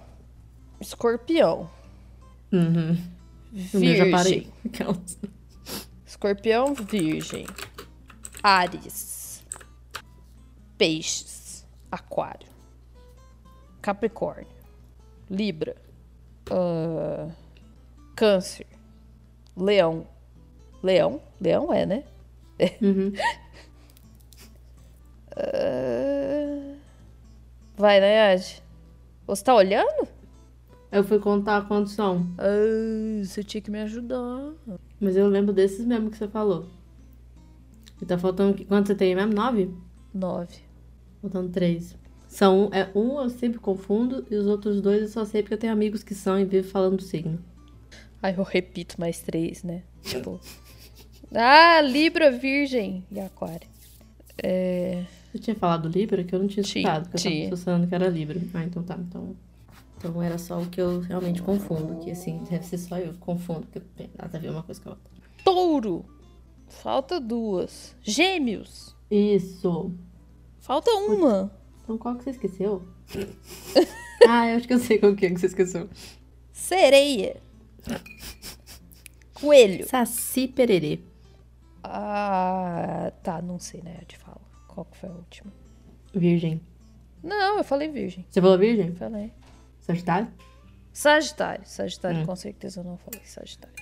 Escorpião. Uhum. Meu já parei. Virgem. (laughs) Escorpião, Virgem. Ares. Peixes. Aquário. Capricórnio. Libra. ah, câncer. Leão. Leão? Leão é, né? Uhum. (laughs) Ah, vai, Nayade. Você tá olhando? Eu fui contar quantos são. Ah, você tinha que me ajudar. Mas eu lembro desses mesmo que você falou. E tá faltando. Quanto você tem mesmo? Nove? Nove. Faltando três. São. É, um eu sempre confundo e os outros dois eu só sei porque eu tenho amigos que são e vivem falando do signo. Aí eu repito mais três, né? Tipo. (laughs) ah, Libra, Virgem e Aquário. É. Você tinha falado Libra que eu não tinha escutado, porque eu tava associando que era Libra. Ah, então tá. Então, então era só o que eu realmente confundo. Que assim, deve ser só eu que confundo, porque tem nada a ver uma coisa com a outra. Touro. Falta duas. Gêmeos. Isso. Falta uma. Então qual que você esqueceu? (laughs) ah, eu acho que eu sei qual que é que você esqueceu. Sereia. Coelho. Saci Pererê. Ah, tá, não sei, né? Eu te falo. Qual que foi a última? Virgem. Não, eu falei Virgem. Você falou Virgem? Falei. Sagitário? Sagitário. Sagitário, Hum. com certeza eu não falei Sagitário.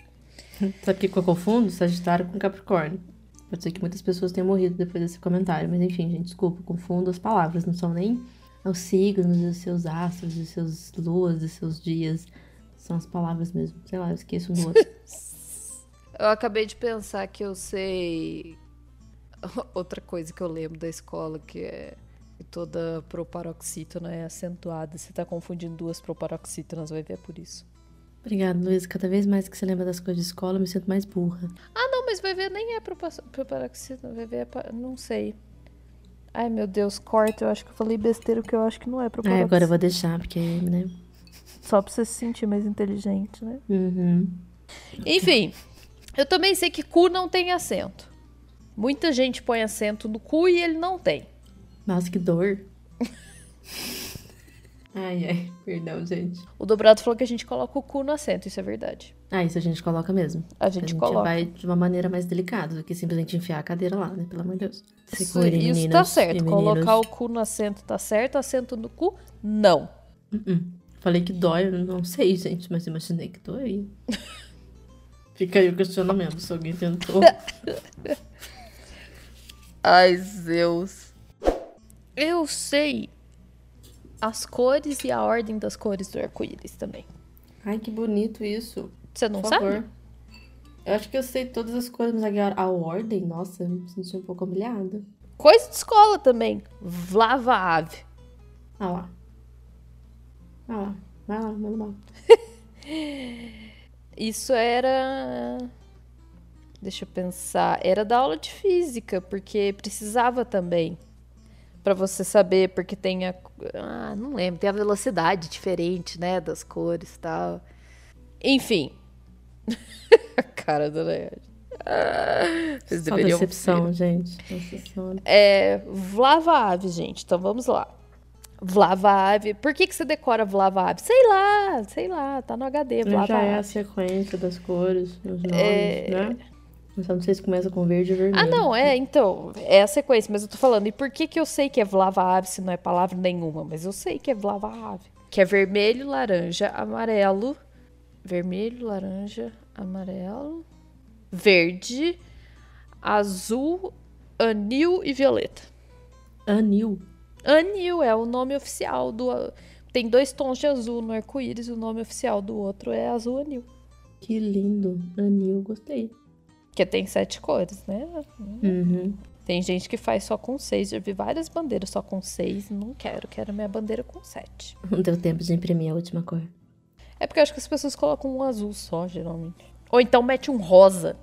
(laughs) Sabe o que eu confundo? Sagitário com Capricórnio. Pode ser que muitas pessoas tenham morrido depois desse comentário, mas enfim, gente, desculpa, confundo as palavras, não são nem os signos, os seus astros, os seus luas, os seus dias. São as palavras mesmo. Sei lá, eu esqueço um do outro. (laughs) Eu acabei de pensar que eu sei (laughs) outra coisa que eu lembro da escola, que é que toda proparoxítona é acentuada. Você tá confundindo duas proparoxítonas, vai ver por isso. Obrigada, Luiz. Cada vez mais que você lembra das coisas de escola, eu me sinto mais burra. Ah, não, mas vai ver nem é propa- proparoxítona, vai ver é não sei. Ai, meu Deus, corta, eu acho que eu falei besteira, que eu acho que não é Ah, proparoxítona. agora eu vou deixar, porque, né? Só pra você se sentir mais inteligente, né? Uhum. Enfim, Eu também sei que cu não tem acento. Muita gente põe acento no cu e ele não tem. Nossa, que dor. (laughs) ai, ai, perdão, gente. O dobrado falou que a gente coloca o cu no acento, isso é verdade. Ah, isso a gente coloca mesmo. A gente, a gente coloca. vai de uma maneira mais delicada do que simplesmente enfiar a cadeira lá, né? Pelo amor de Deus. Se isso, isso tá certo. Colocar o cu no assento tá certo, assento no cu, não. Uh -uh. Falei que dói, não sei, gente, mas imaginei que dói. (laughs) Fica aí o questionamento, se alguém tentou. (laughs) Ai, Zeus. Eu sei as cores e a ordem das cores do arco-íris também. Ai, que bonito isso. Você não Por sabe? Favor. Eu acho que eu sei todas as cores, mas agora a ordem, nossa, eu me senti um pouco humilhada. Coisa de escola também. Vlava ave. Ah lá. Ah lá. Vai lá, manda mal. (laughs) Isso era. Deixa eu pensar. Era da aula de física, porque precisava também. para você saber, porque tem a. Ah, não lembro, tem a velocidade diferente, né? Das cores e tal. Enfim. a (laughs) cara da Nayade. Ah, vocês Só decepção, ver. gente. Decepção. É, Vlava Ave, gente. Então vamos lá. Vlava Ave. Por que, que você decora Vlava Ave? Sei lá, sei lá, tá no HD. Vlava Já é a sequência das cores, os nomes, é... né? Só não sei se começa com verde ou vermelho. Ah, não, é, então, é a sequência, mas eu tô falando. E por que que eu sei que é Vlava Ave se não é palavra nenhuma? Mas eu sei que é Vlava Ave. Que é vermelho, laranja, amarelo. Vermelho, laranja, amarelo. Verde, azul, anil e violeta. Anil? Anil é o nome oficial do. Tem dois tons de azul no arco-íris, o nome oficial do outro é azul anil. Que lindo. Anil, gostei. Que tem sete cores, né? Uhum. Tem gente que faz só com seis. Eu vi várias bandeiras só com seis. Não quero, quero minha bandeira com sete. Não deu tempo de imprimir a última cor. É porque eu acho que as pessoas colocam um azul só, geralmente. Ou então mete um rosa.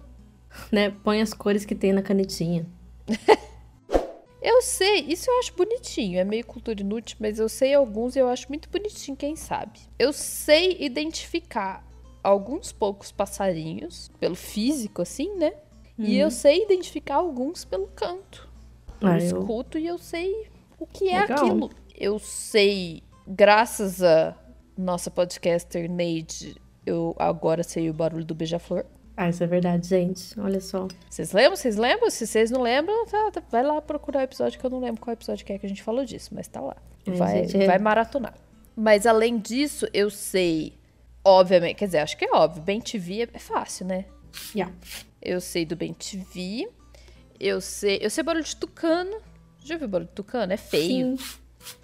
Né? Põe as cores que tem na canetinha. (laughs) Eu sei, isso eu acho bonitinho. É meio cultura inútil, mas eu sei alguns e eu acho muito bonitinho, quem sabe. Eu sei identificar alguns poucos passarinhos, pelo físico, assim, né? Uhum. E eu uhum. sei identificar alguns pelo canto. Eu ah, escuto eu... e eu sei o que é Legal. aquilo. Eu sei, graças a nossa podcaster Neide, eu agora sei o barulho do beija-flor. Ah, isso é verdade, gente. Olha só. Vocês lembram? Vocês lembram? Se vocês não lembram, tá, tá, vai lá procurar o episódio que eu não lembro qual episódio que é que a gente falou disso, mas tá lá. vai, gente, é... vai maratonar. Mas além disso, eu sei, obviamente, quer dizer, acho que é óbvio, Bem TV é, é fácil, né? Yeah. Eu sei do Bem TV. Eu sei, eu sei barulho de tucano. Já viu barulho de tucano? É feio. Sim.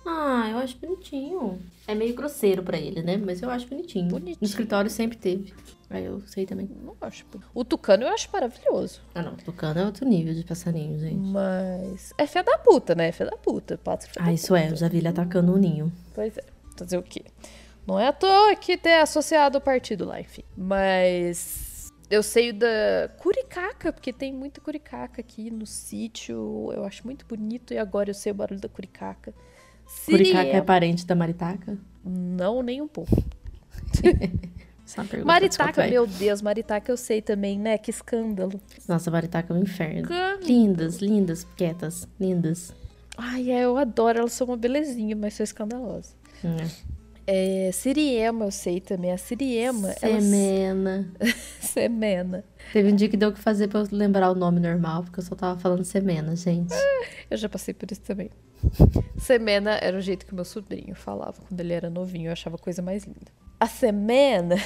Ah, eu acho bonitinho. É meio grosseiro para ele, né? Mas eu acho bonitinho. Bonitinho. No escritório sempre teve. Aí eu sei também. Não acho. O tucano eu acho maravilhoso. Ah, não. O tucano é outro nível de passarinho, gente. Mas. É fé da puta, né? É fé da puta. Pátria ah, isso puta. é. Eu já vi ele atacando o um ninho. Pois é. Fazer o quê? Não é à toa que ter associado o partido lá, enfim. Mas. Eu sei da curicaca, porque tem muita curicaca aqui no sítio. Eu acho muito bonito. E agora eu sei o barulho da curicaca. Curicaca é parente da maritaca? Não, nem um pouco. (laughs) Maritaca, meu Deus, Maritaca eu sei também, né? Que escândalo. Nossa, Maritaca é um inferno. Lindas, lindas, quietas, lindas. Ai, é, eu adoro, elas são uma belezinha, mas são escandalosas. Hum. É, Siriema, eu sei também. A Siriema. Semena. Elas... (laughs) semena. Teve um dia que deu que fazer pra eu lembrar o nome normal, porque eu só tava falando semena, gente. eu já passei por isso também. Semena era o jeito que meu sobrinho falava quando ele era novinho. Eu achava a coisa mais linda. A Semena,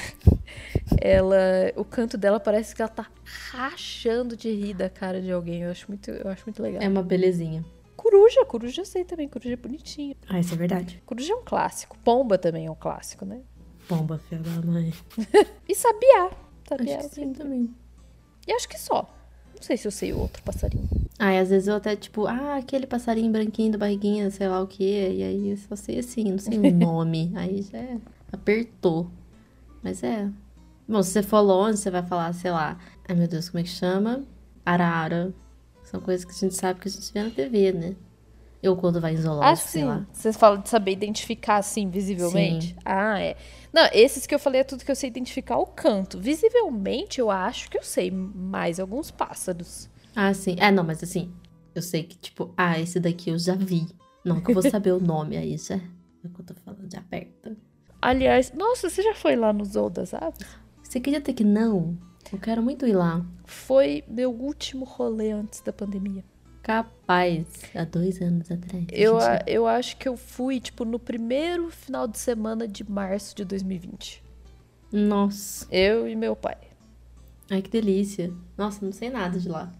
(laughs) ela, o canto dela parece que ela tá rachando de rir da cara de alguém. Eu acho muito, eu acho muito legal. É uma belezinha. Coruja, coruja eu sei também, coruja é bonitinho. Ah, isso é verdade. Coruja é um clássico. Pomba também é um clássico, né? Pomba, filha da mãe. (laughs) e sabiá. Sabiá acho que sim, também. E acho que só. Não sei se eu sei o outro passarinho. Ah, e às vezes eu até, tipo, ah, aquele passarinho branquinho da barriguinha, sei lá o que. E aí eu só sei assim, não sei o (laughs) nome. aí já apertou. Mas é. Bom, se você for longe, você vai falar, sei lá. Ai meu Deus, como é que chama? Arara. São coisas que a gente sabe que a gente vê na TV, né? Eu quando vai em Ah, zoológico, sei sim. lá. Você fala de saber identificar, assim, visivelmente? Sim. Ah, é. Não, esses que eu falei é tudo que eu sei identificar o canto. Visivelmente, eu acho que eu sei mais alguns pássaros. Ah, sim. É, não, mas assim, eu sei que, tipo, ah, esse daqui eu já vi. Não que eu vou saber o nome aí, já. É o que eu tô falando, de aperta. Aliás, nossa, você já foi lá no Zoo das Aves? Você acredita que não? Eu quero muito ir lá. Foi meu último rolê antes da pandemia. Capaz. Há dois anos atrás. Eu, gente. eu acho que eu fui, tipo, no primeiro final de semana de março de 2020. Nossa. Eu e meu pai. Ai, que delícia. Nossa, não sei nada de lá.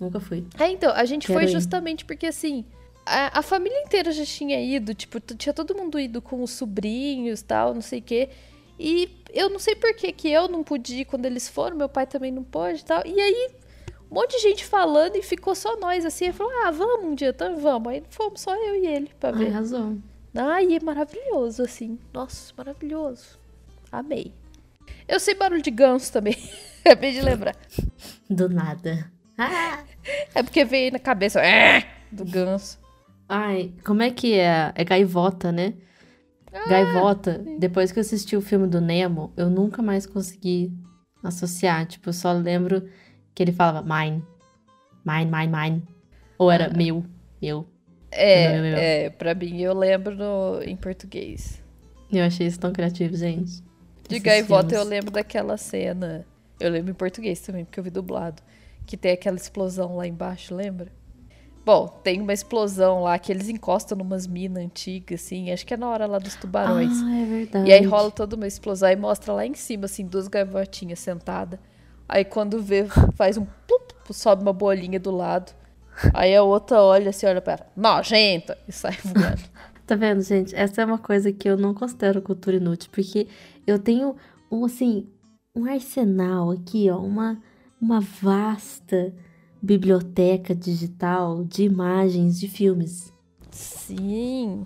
Nunca fui. É, então, a gente Quero foi ir. justamente porque, assim, a, a família inteira já tinha ido, tipo, tinha todo mundo ido com os sobrinhos tal, não sei o quê. E eu não sei por que que eu não pude ir quando eles foram, meu pai também não pôde e tal. E aí, um monte de gente falando e ficou só nós, assim. Eu falei, ah, vamos um dia, então vamos. Aí fomos só eu e ele pra ver. arrasou. Ai, é maravilhoso, assim. Nossa, maravilhoso. Amei. Eu sei barulho de ganso também. (laughs) Acabei de lembrar. Do nada. Ah! É porque veio na cabeça "É", do ganso. Ai, como é que é? É gaivota, né? Gaivota, depois que eu assisti o filme do Nemo, eu nunca mais consegui associar. Tipo, eu só lembro que ele falava mine. Mine, mine, mine. Ou era meu, meu. É, Meu, meu, é, pra mim eu lembro no, em português. Eu achei isso tão criativo, gente. De Esses gaivota eu lembro daquela cena. Eu lembro em português também, porque eu vi dublado. Que tem aquela explosão lá embaixo, lembra? Bom, tem uma explosão lá que eles encostam numas minas antigas, assim. Acho que é na hora lá dos tubarões. Ah, é verdade. E aí rola toda uma explosão e mostra lá em cima, assim, duas gaivotinhas sentadas. Aí quando vê, faz um plup, sobe uma bolinha do lado. Aí a outra olha assim, olha pra ela, nojenta, e sai (laughs) voando. Tá vendo, gente? Essa é uma coisa que eu não considero cultura inútil, porque eu tenho um, assim, um arsenal aqui, ó, uma, uma vasta biblioteca digital de imagens de filmes. Sim.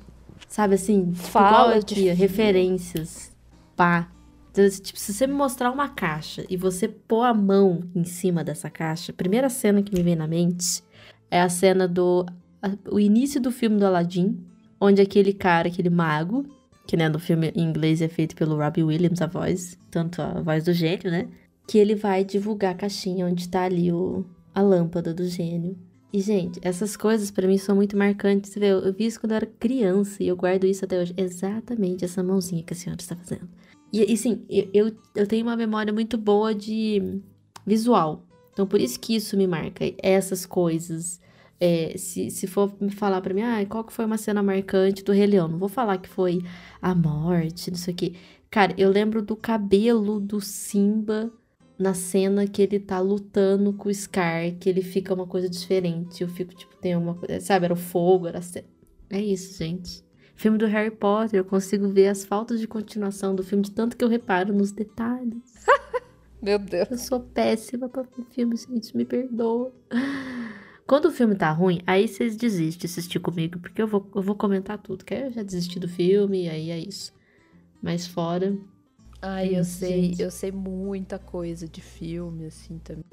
Sabe assim? Fala igual de aqui, filme. referências. Pá. Então, tipo, se você me mostrar uma caixa e você pôr a mão em cima dessa caixa, a primeira cena que me vem na mente é a cena do. a- o início do filme do Aladdin, onde aquele cara, aquele mago, que né, no filme em inglês é feito pelo Robbie Williams, a voz, tanto a voz do gênio, né? Que ele vai divulgar a caixinha onde tá ali o, a lâmpada do gênio. E, gente, essas coisas pra mim são muito marcantes. Vê, eu, vi isso quando eu era criança e eu guardo isso até hoje. Exatamente essa mãozinha que a senhora está fazendo. E, e sim, eu, eu, tenho uma memória muito boa de visual. Então, por isso que isso me marca. Essas coisas. É, se, se for me falar pra mim, ah, qual que foi uma cena marcante do Rei Leão? Não vou falar que foi a morte, não sei o quê. Cara, eu lembro do cabelo do Simba na cena que ele tá lutando com o Scar, que ele fica uma coisa diferente. Eu fico, tipo, tem uma coisa. Sabe, era o fogo, era a cena. É isso, gente. Filme do Harry Potter, eu consigo ver as faltas de continuação do filme, de tanto que eu reparo nos detalhes. (laughs) Meu Deus. Eu sou péssima pra ver filme, gente, me perdoa. Quando o filme tá ruim, aí vocês desistem de assistir comigo, porque eu vou, eu vou comentar tudo. Que aí eu já desisti do filme, e aí é isso. Mas fora. Ai, eu sei, gente. eu sei muita coisa de filme, assim, também.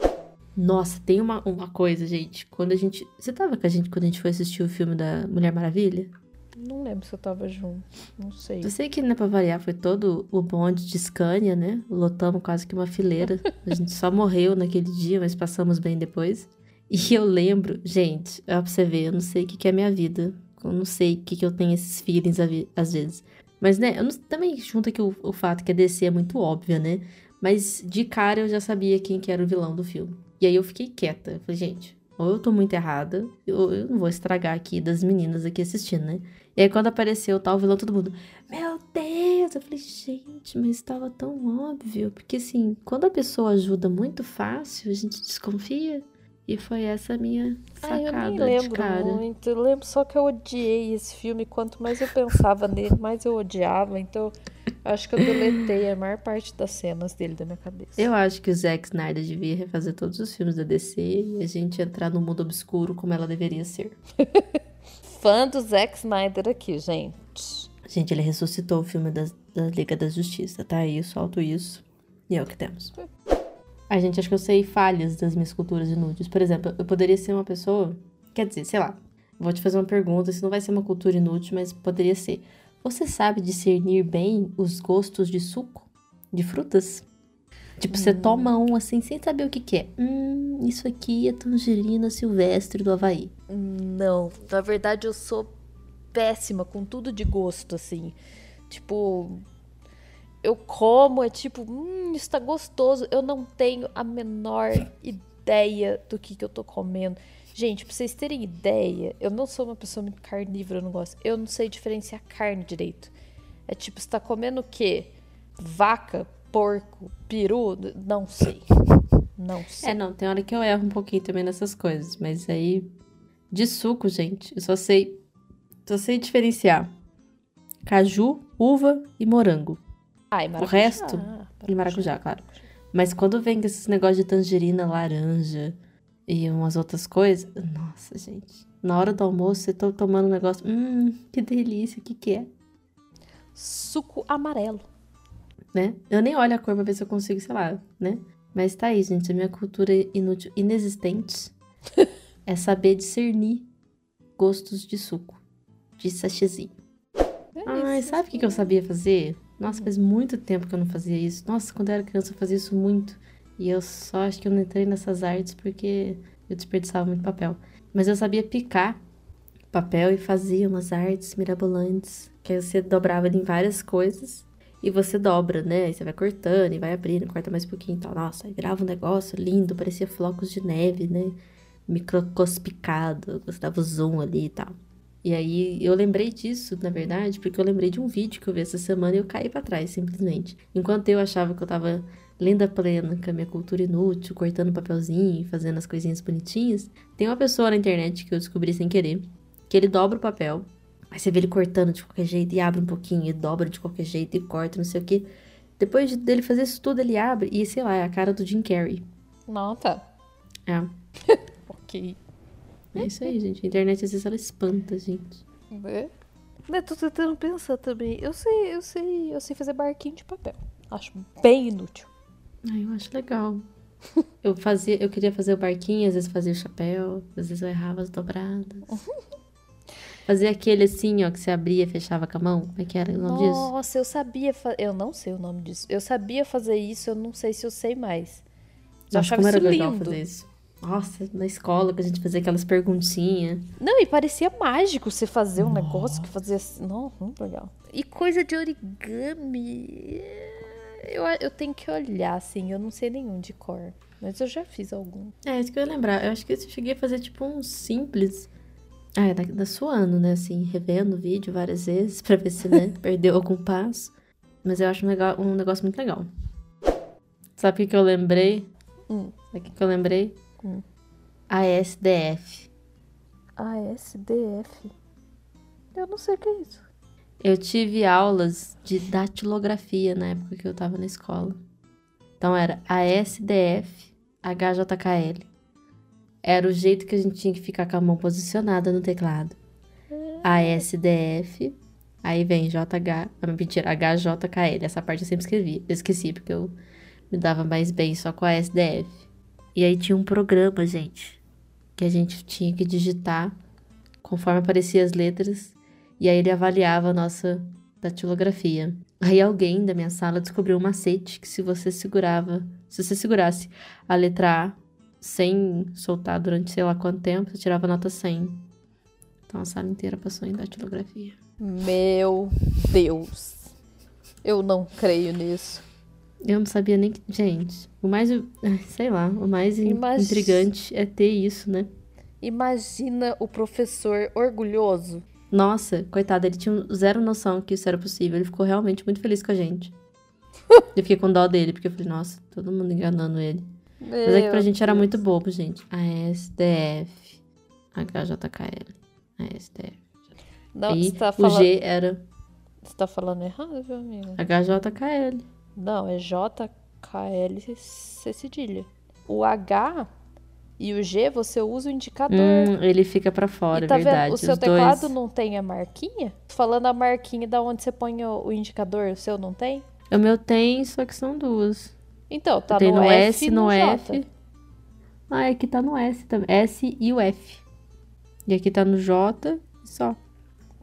Nossa, tem uma, uma coisa, gente. Quando a gente. Você tava com a gente quando a gente foi assistir o filme da Mulher Maravilha? Não lembro se eu tava junto. Não sei. Eu sei que, né, pra variar, foi todo o bonde de Scania, né? Lotamos quase que uma fileira. A gente só morreu naquele dia, mas passamos bem depois. E eu lembro, gente, ó, pra você ver, eu não sei o que, que é minha vida. Eu não sei o que, que eu tenho esses feelings às vezes. Mas, né, não- também junta que o, o fato que a DC é muito óbvia, né? Mas de cara eu já sabia quem que era o vilão do filme. E aí eu fiquei quieta. Eu falei, gente, ou eu tô muito errada, ou eu não vou estragar aqui das meninas aqui assistindo, né? E aí quando apareceu tal vilão, todo mundo, meu Deus! Eu falei, gente, mas estava tão óbvio. Porque assim, quando a pessoa ajuda muito fácil, a gente desconfia. E foi essa a minha Ai, eu sacada nem de lembro cara. muito. Eu lembro só que eu odiei esse filme. Quanto mais eu pensava nele, mais eu odiava. Então, acho que eu deletei a maior parte das cenas dele da minha cabeça. Eu acho que o Zack Snyder devia refazer todos os filmes da DC e a gente entrar no mundo obscuro como ela deveria ser. (laughs) Fã do Zack Snyder aqui, gente. Gente, ele ressuscitou o filme da, da Liga da Justiça, tá? Isso, solto isso. E é o que temos. A gente, acho que eu sei falhas das minhas culturas inúteis. Por exemplo, eu poderia ser uma pessoa. Quer dizer, sei lá. Vou te fazer uma pergunta, isso não vai ser uma cultura inútil, mas poderia ser. Você sabe discernir bem os gostos de suco? De frutas? Tipo, você toma um assim, sem saber o que, que é. Hum, isso aqui é tangerina silvestre do Havaí. Não, na verdade eu sou péssima com tudo de gosto, assim. Tipo, eu como, é tipo, hum, isso tá gostoso. Eu não tenho a menor (laughs) ideia do que, que eu tô comendo. Gente, pra vocês terem ideia, eu não sou uma pessoa muito carnívora, eu não gosto. Eu não sei diferenciar carne direito. É tipo, você tá comendo o quê? Vaca, porco, peru? Não sei. Não (laughs) sei. É, não, tem hora que eu erro um pouquinho também nessas coisas, mas aí. De suco, gente, eu só sei. Só sei diferenciar caju, uva e morango. Ah, e O maracujá. resto. E maracujá, claro. Mas quando vem esses negócios de tangerina, laranja e umas outras coisas. Nossa, gente. Na hora do almoço, você tá tomando um negócio. Hum, que delícia, o que, que é? Suco amarelo. Né? Eu nem olho a cor pra ver se eu consigo, sei lá, né? Mas tá aí, gente. A minha cultura inútil, inexistente (laughs) é saber discernir gostos de suco. De sachêzinho. É Ai, sabe o que, que eu sabia fazer? Nossa, faz muito tempo que eu não fazia isso. Nossa, quando eu era criança eu fazia isso muito. E eu só acho que eu não entrei nessas artes porque eu desperdiçava muito papel. Mas eu sabia picar papel e fazia umas artes mirabolantes. Que aí você dobrava em várias coisas. E você dobra, né? Aí você vai cortando e vai abrindo, corta mais um pouquinho e tal. Nossa, aí virava um negócio lindo, parecia flocos de neve, né? Microscopicado. Eu gostava o zoom ali e tal. E aí eu lembrei disso, na verdade, porque eu lembrei de um vídeo que eu vi essa semana e eu caí pra trás, simplesmente. Enquanto eu achava que eu tava lenda plena com a minha cultura inútil, cortando papelzinho, fazendo as coisinhas bonitinhas, tem uma pessoa na internet que eu descobri sem querer, que ele dobra o papel, aí você vê ele cortando de qualquer jeito e abre um pouquinho, e dobra de qualquer jeito e corta, não sei o que. Depois de- dele fazer isso tudo, ele abre e, sei lá, é a cara do Jim Carrey. Não, tá. É. (laughs) Ok. É isso aí, gente. A internet às vezes ela espanta, gente. É. Né, tô tentando pensar também. Eu sei, eu sei, eu sei fazer barquinho de papel. Acho bem inútil. Ai, eu acho legal. Eu fazia, eu queria fazer o barquinho, às vezes fazia o chapéu, às vezes eu errava as dobradas. (laughs) Fazia aquele assim, ó, que você abria e fechava com a mão. Como é que era o nome disso? Nossa, eu sabia fazer. Eu não sei o nome disso. Eu sabia fazer isso, eu não sei se eu sei mais. Eu Nossa, achava como era isso legal lindo. fazer isso. Nossa, na escola que a gente fazia aquelas perguntinhas. Não, e parecia mágico você fazer um negócio que fazia assim. Não, muito legal. E coisa de origami. Eu, eu tenho que olhar, assim. Eu não sei nenhum de cor. Mas eu já fiz algum. É, isso que eu ia lembrar. Eu acho que eu cheguei a fazer tipo um simples. Ah, é da, da suando, né? Assim, revendo o vídeo várias vezes pra ver se, né, (laughs) perdeu algum passo. Mas eu acho um, legal, um negócio muito legal. Sabe o que, que eu lembrei? Hum. Sabe o que, que eu lembrei? Hum. ASDF. ASDF. Eu não sei o que é isso. Eu tive aulas de datilografia na época que eu tava na escola. Então era ASDF, HJKL. Era o jeito que a gente tinha que ficar com a mão posicionada no teclado. ASDF, aí vem JH, ah, mentira, HJKL. Essa parte eu sempre escrevi. Eu esqueci porque eu me dava mais bem só com a ASDF. E aí tinha um programa, gente, que a gente tinha que digitar conforme apareciam as letras e aí ele avaliava a nossa datilografia. Aí alguém da minha sala descobriu um macete que se você segurava, se você segurasse a letra A sem soltar durante sei lá quanto tempo, você tirava nota 100. Então a sala inteira passou em datilografia. Meu Deus. Eu não creio nisso. Eu não sabia nem que. Gente, o mais. Sei lá, o mais Imag- intrigante é ter isso, né? Imagina o professor orgulhoso. Nossa, coitado, ele tinha zero noção que isso era possível. Ele ficou realmente muito feliz com a gente. (laughs) eu fiquei com dó dele, porque eu falei, nossa, todo mundo enganando ele. Mas é que pra Meu gente era muito bobo, gente. ASDF. HJKL. ASDF. Não, e você tá o falando. G era Você tá falando errado, viu, amiga? HJKL. Não, é JKL C cedilha. O H e o G você usa o indicador. Hum, ele fica pra fora, e tá é verdade. vendo? O seu Os teclado dois. não tem a marquinha? Falando a marquinha da onde você põe o, o indicador, o seu não tem? O meu tem, só que são duas. Então, tá tem no, no, S, e no, no F. J. Ah, é que tá no S também. S e o F. E aqui tá no J só.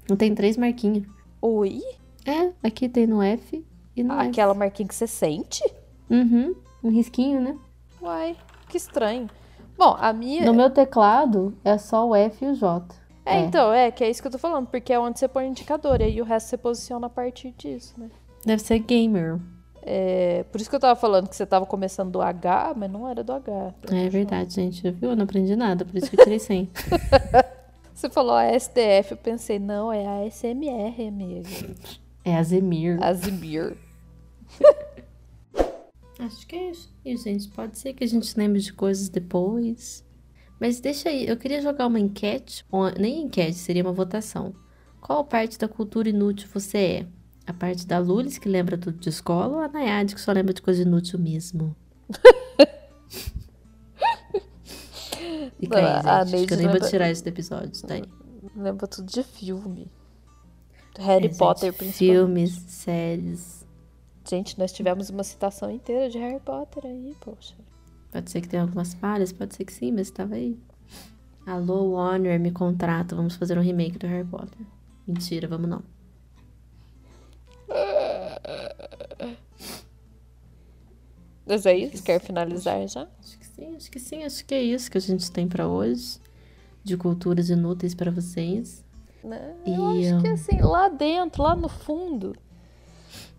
Não tem três marquinhas. Oi? É, aqui tem no F e no F. Aquela marquinha que você sente? Uhum. Um risquinho, né? Uai, que estranho. Bom, a minha. No meu teclado é só o F e o J. É, então, é, que é isso que eu tô falando, porque é onde você põe o indicador, e aí o resto você posiciona a partir disso, né? Deve ser gamer. É, por isso que eu tava falando que você tava começando do H, mas não era do H. É verdade, gente. Viu? Eu não aprendi nada, por isso que eu tirei 100. (laughs) Você falou ASDF, eu pensei, não, é ASMR, amiga. É Azemir. Azimir. (laughs) Acho que é isso. E, gente, pode ser que a gente lembre de coisas depois. Mas deixa aí, eu queria jogar uma enquete, nem enquete, seria uma votação. Qual parte da cultura inútil você é? A parte da Lulis, que lembra tudo de escola, ou a Nayade, que só lembra de coisa inútil mesmo? Fica aí, gente. Acho que eu nem vou tirar isso do episódio, tá aí. Lembra tudo de filme. Harry É, gente, Potter, principalmente. Filmes, séries. Gente, nós tivemos uma citação inteira de Harry Potter aí, poxa. Pode ser que tenha algumas falhas, pode ser que sim, mas estava aí. Alô, Warner, me contrata, vamos fazer um remake do Harry Potter. Mentira, vamos não. Mas é isso? Quer finalizar já? Acho que sim, acho que sim, acho que é isso que a gente tem pra hoje. De culturas inúteis pra vocês. Né? E, Eu acho que assim, lá dentro, lá no fundo,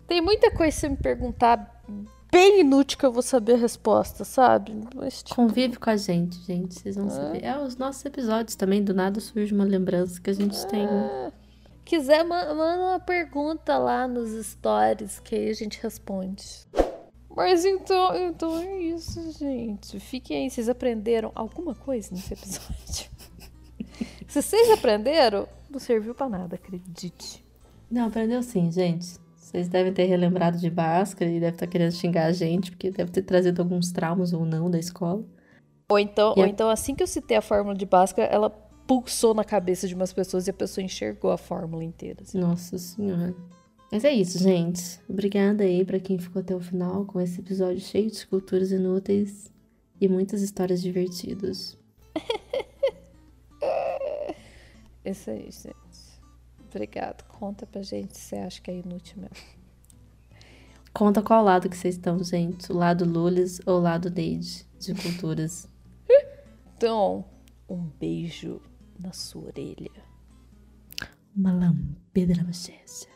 tem muita coisa que você me perguntar bem inútil que eu vou saber a resposta, sabe? Mas, tipo, Convive com a gente, gente, vocês vão saber. É, os nossos episódios também, do nada surge uma lembrança que a gente tem. ah, quiser, ma- manda uma pergunta lá nos stories que aí a gente responde. Mas então, então é isso, gente. Fiquem aí. Vocês aprenderam alguma coisa nesse episódio? (laughs) Se vocês aprenderam, não serviu pra nada, acredite. Não, aprendeu sim, gente. Vocês devem ter relembrado de Bhaskara e devem estar querendo xingar a gente, porque deve ter trazido alguns traumas ou não da escola. Ou então, E ou a- então, assim que eu citei a fórmula de Bhaskara, ela pulsou na cabeça de umas pessoas e a pessoa enxergou a fórmula inteira. assim. Nossa senhora. Mas é isso, gente. Obrigada aí pra quem ficou até o final com esse episódio cheio de culturas inúteis e muitas histórias divertidas. (laughs) Isso aí, gente. Obrigado. Conta pra gente se você acha que é inútil mesmo. Conta qual lado que vocês estão, gente. O lado Lulis ou o lado Neide de culturas. (laughs) Então, um beijo na sua orelha. Uma lambida na bochecha.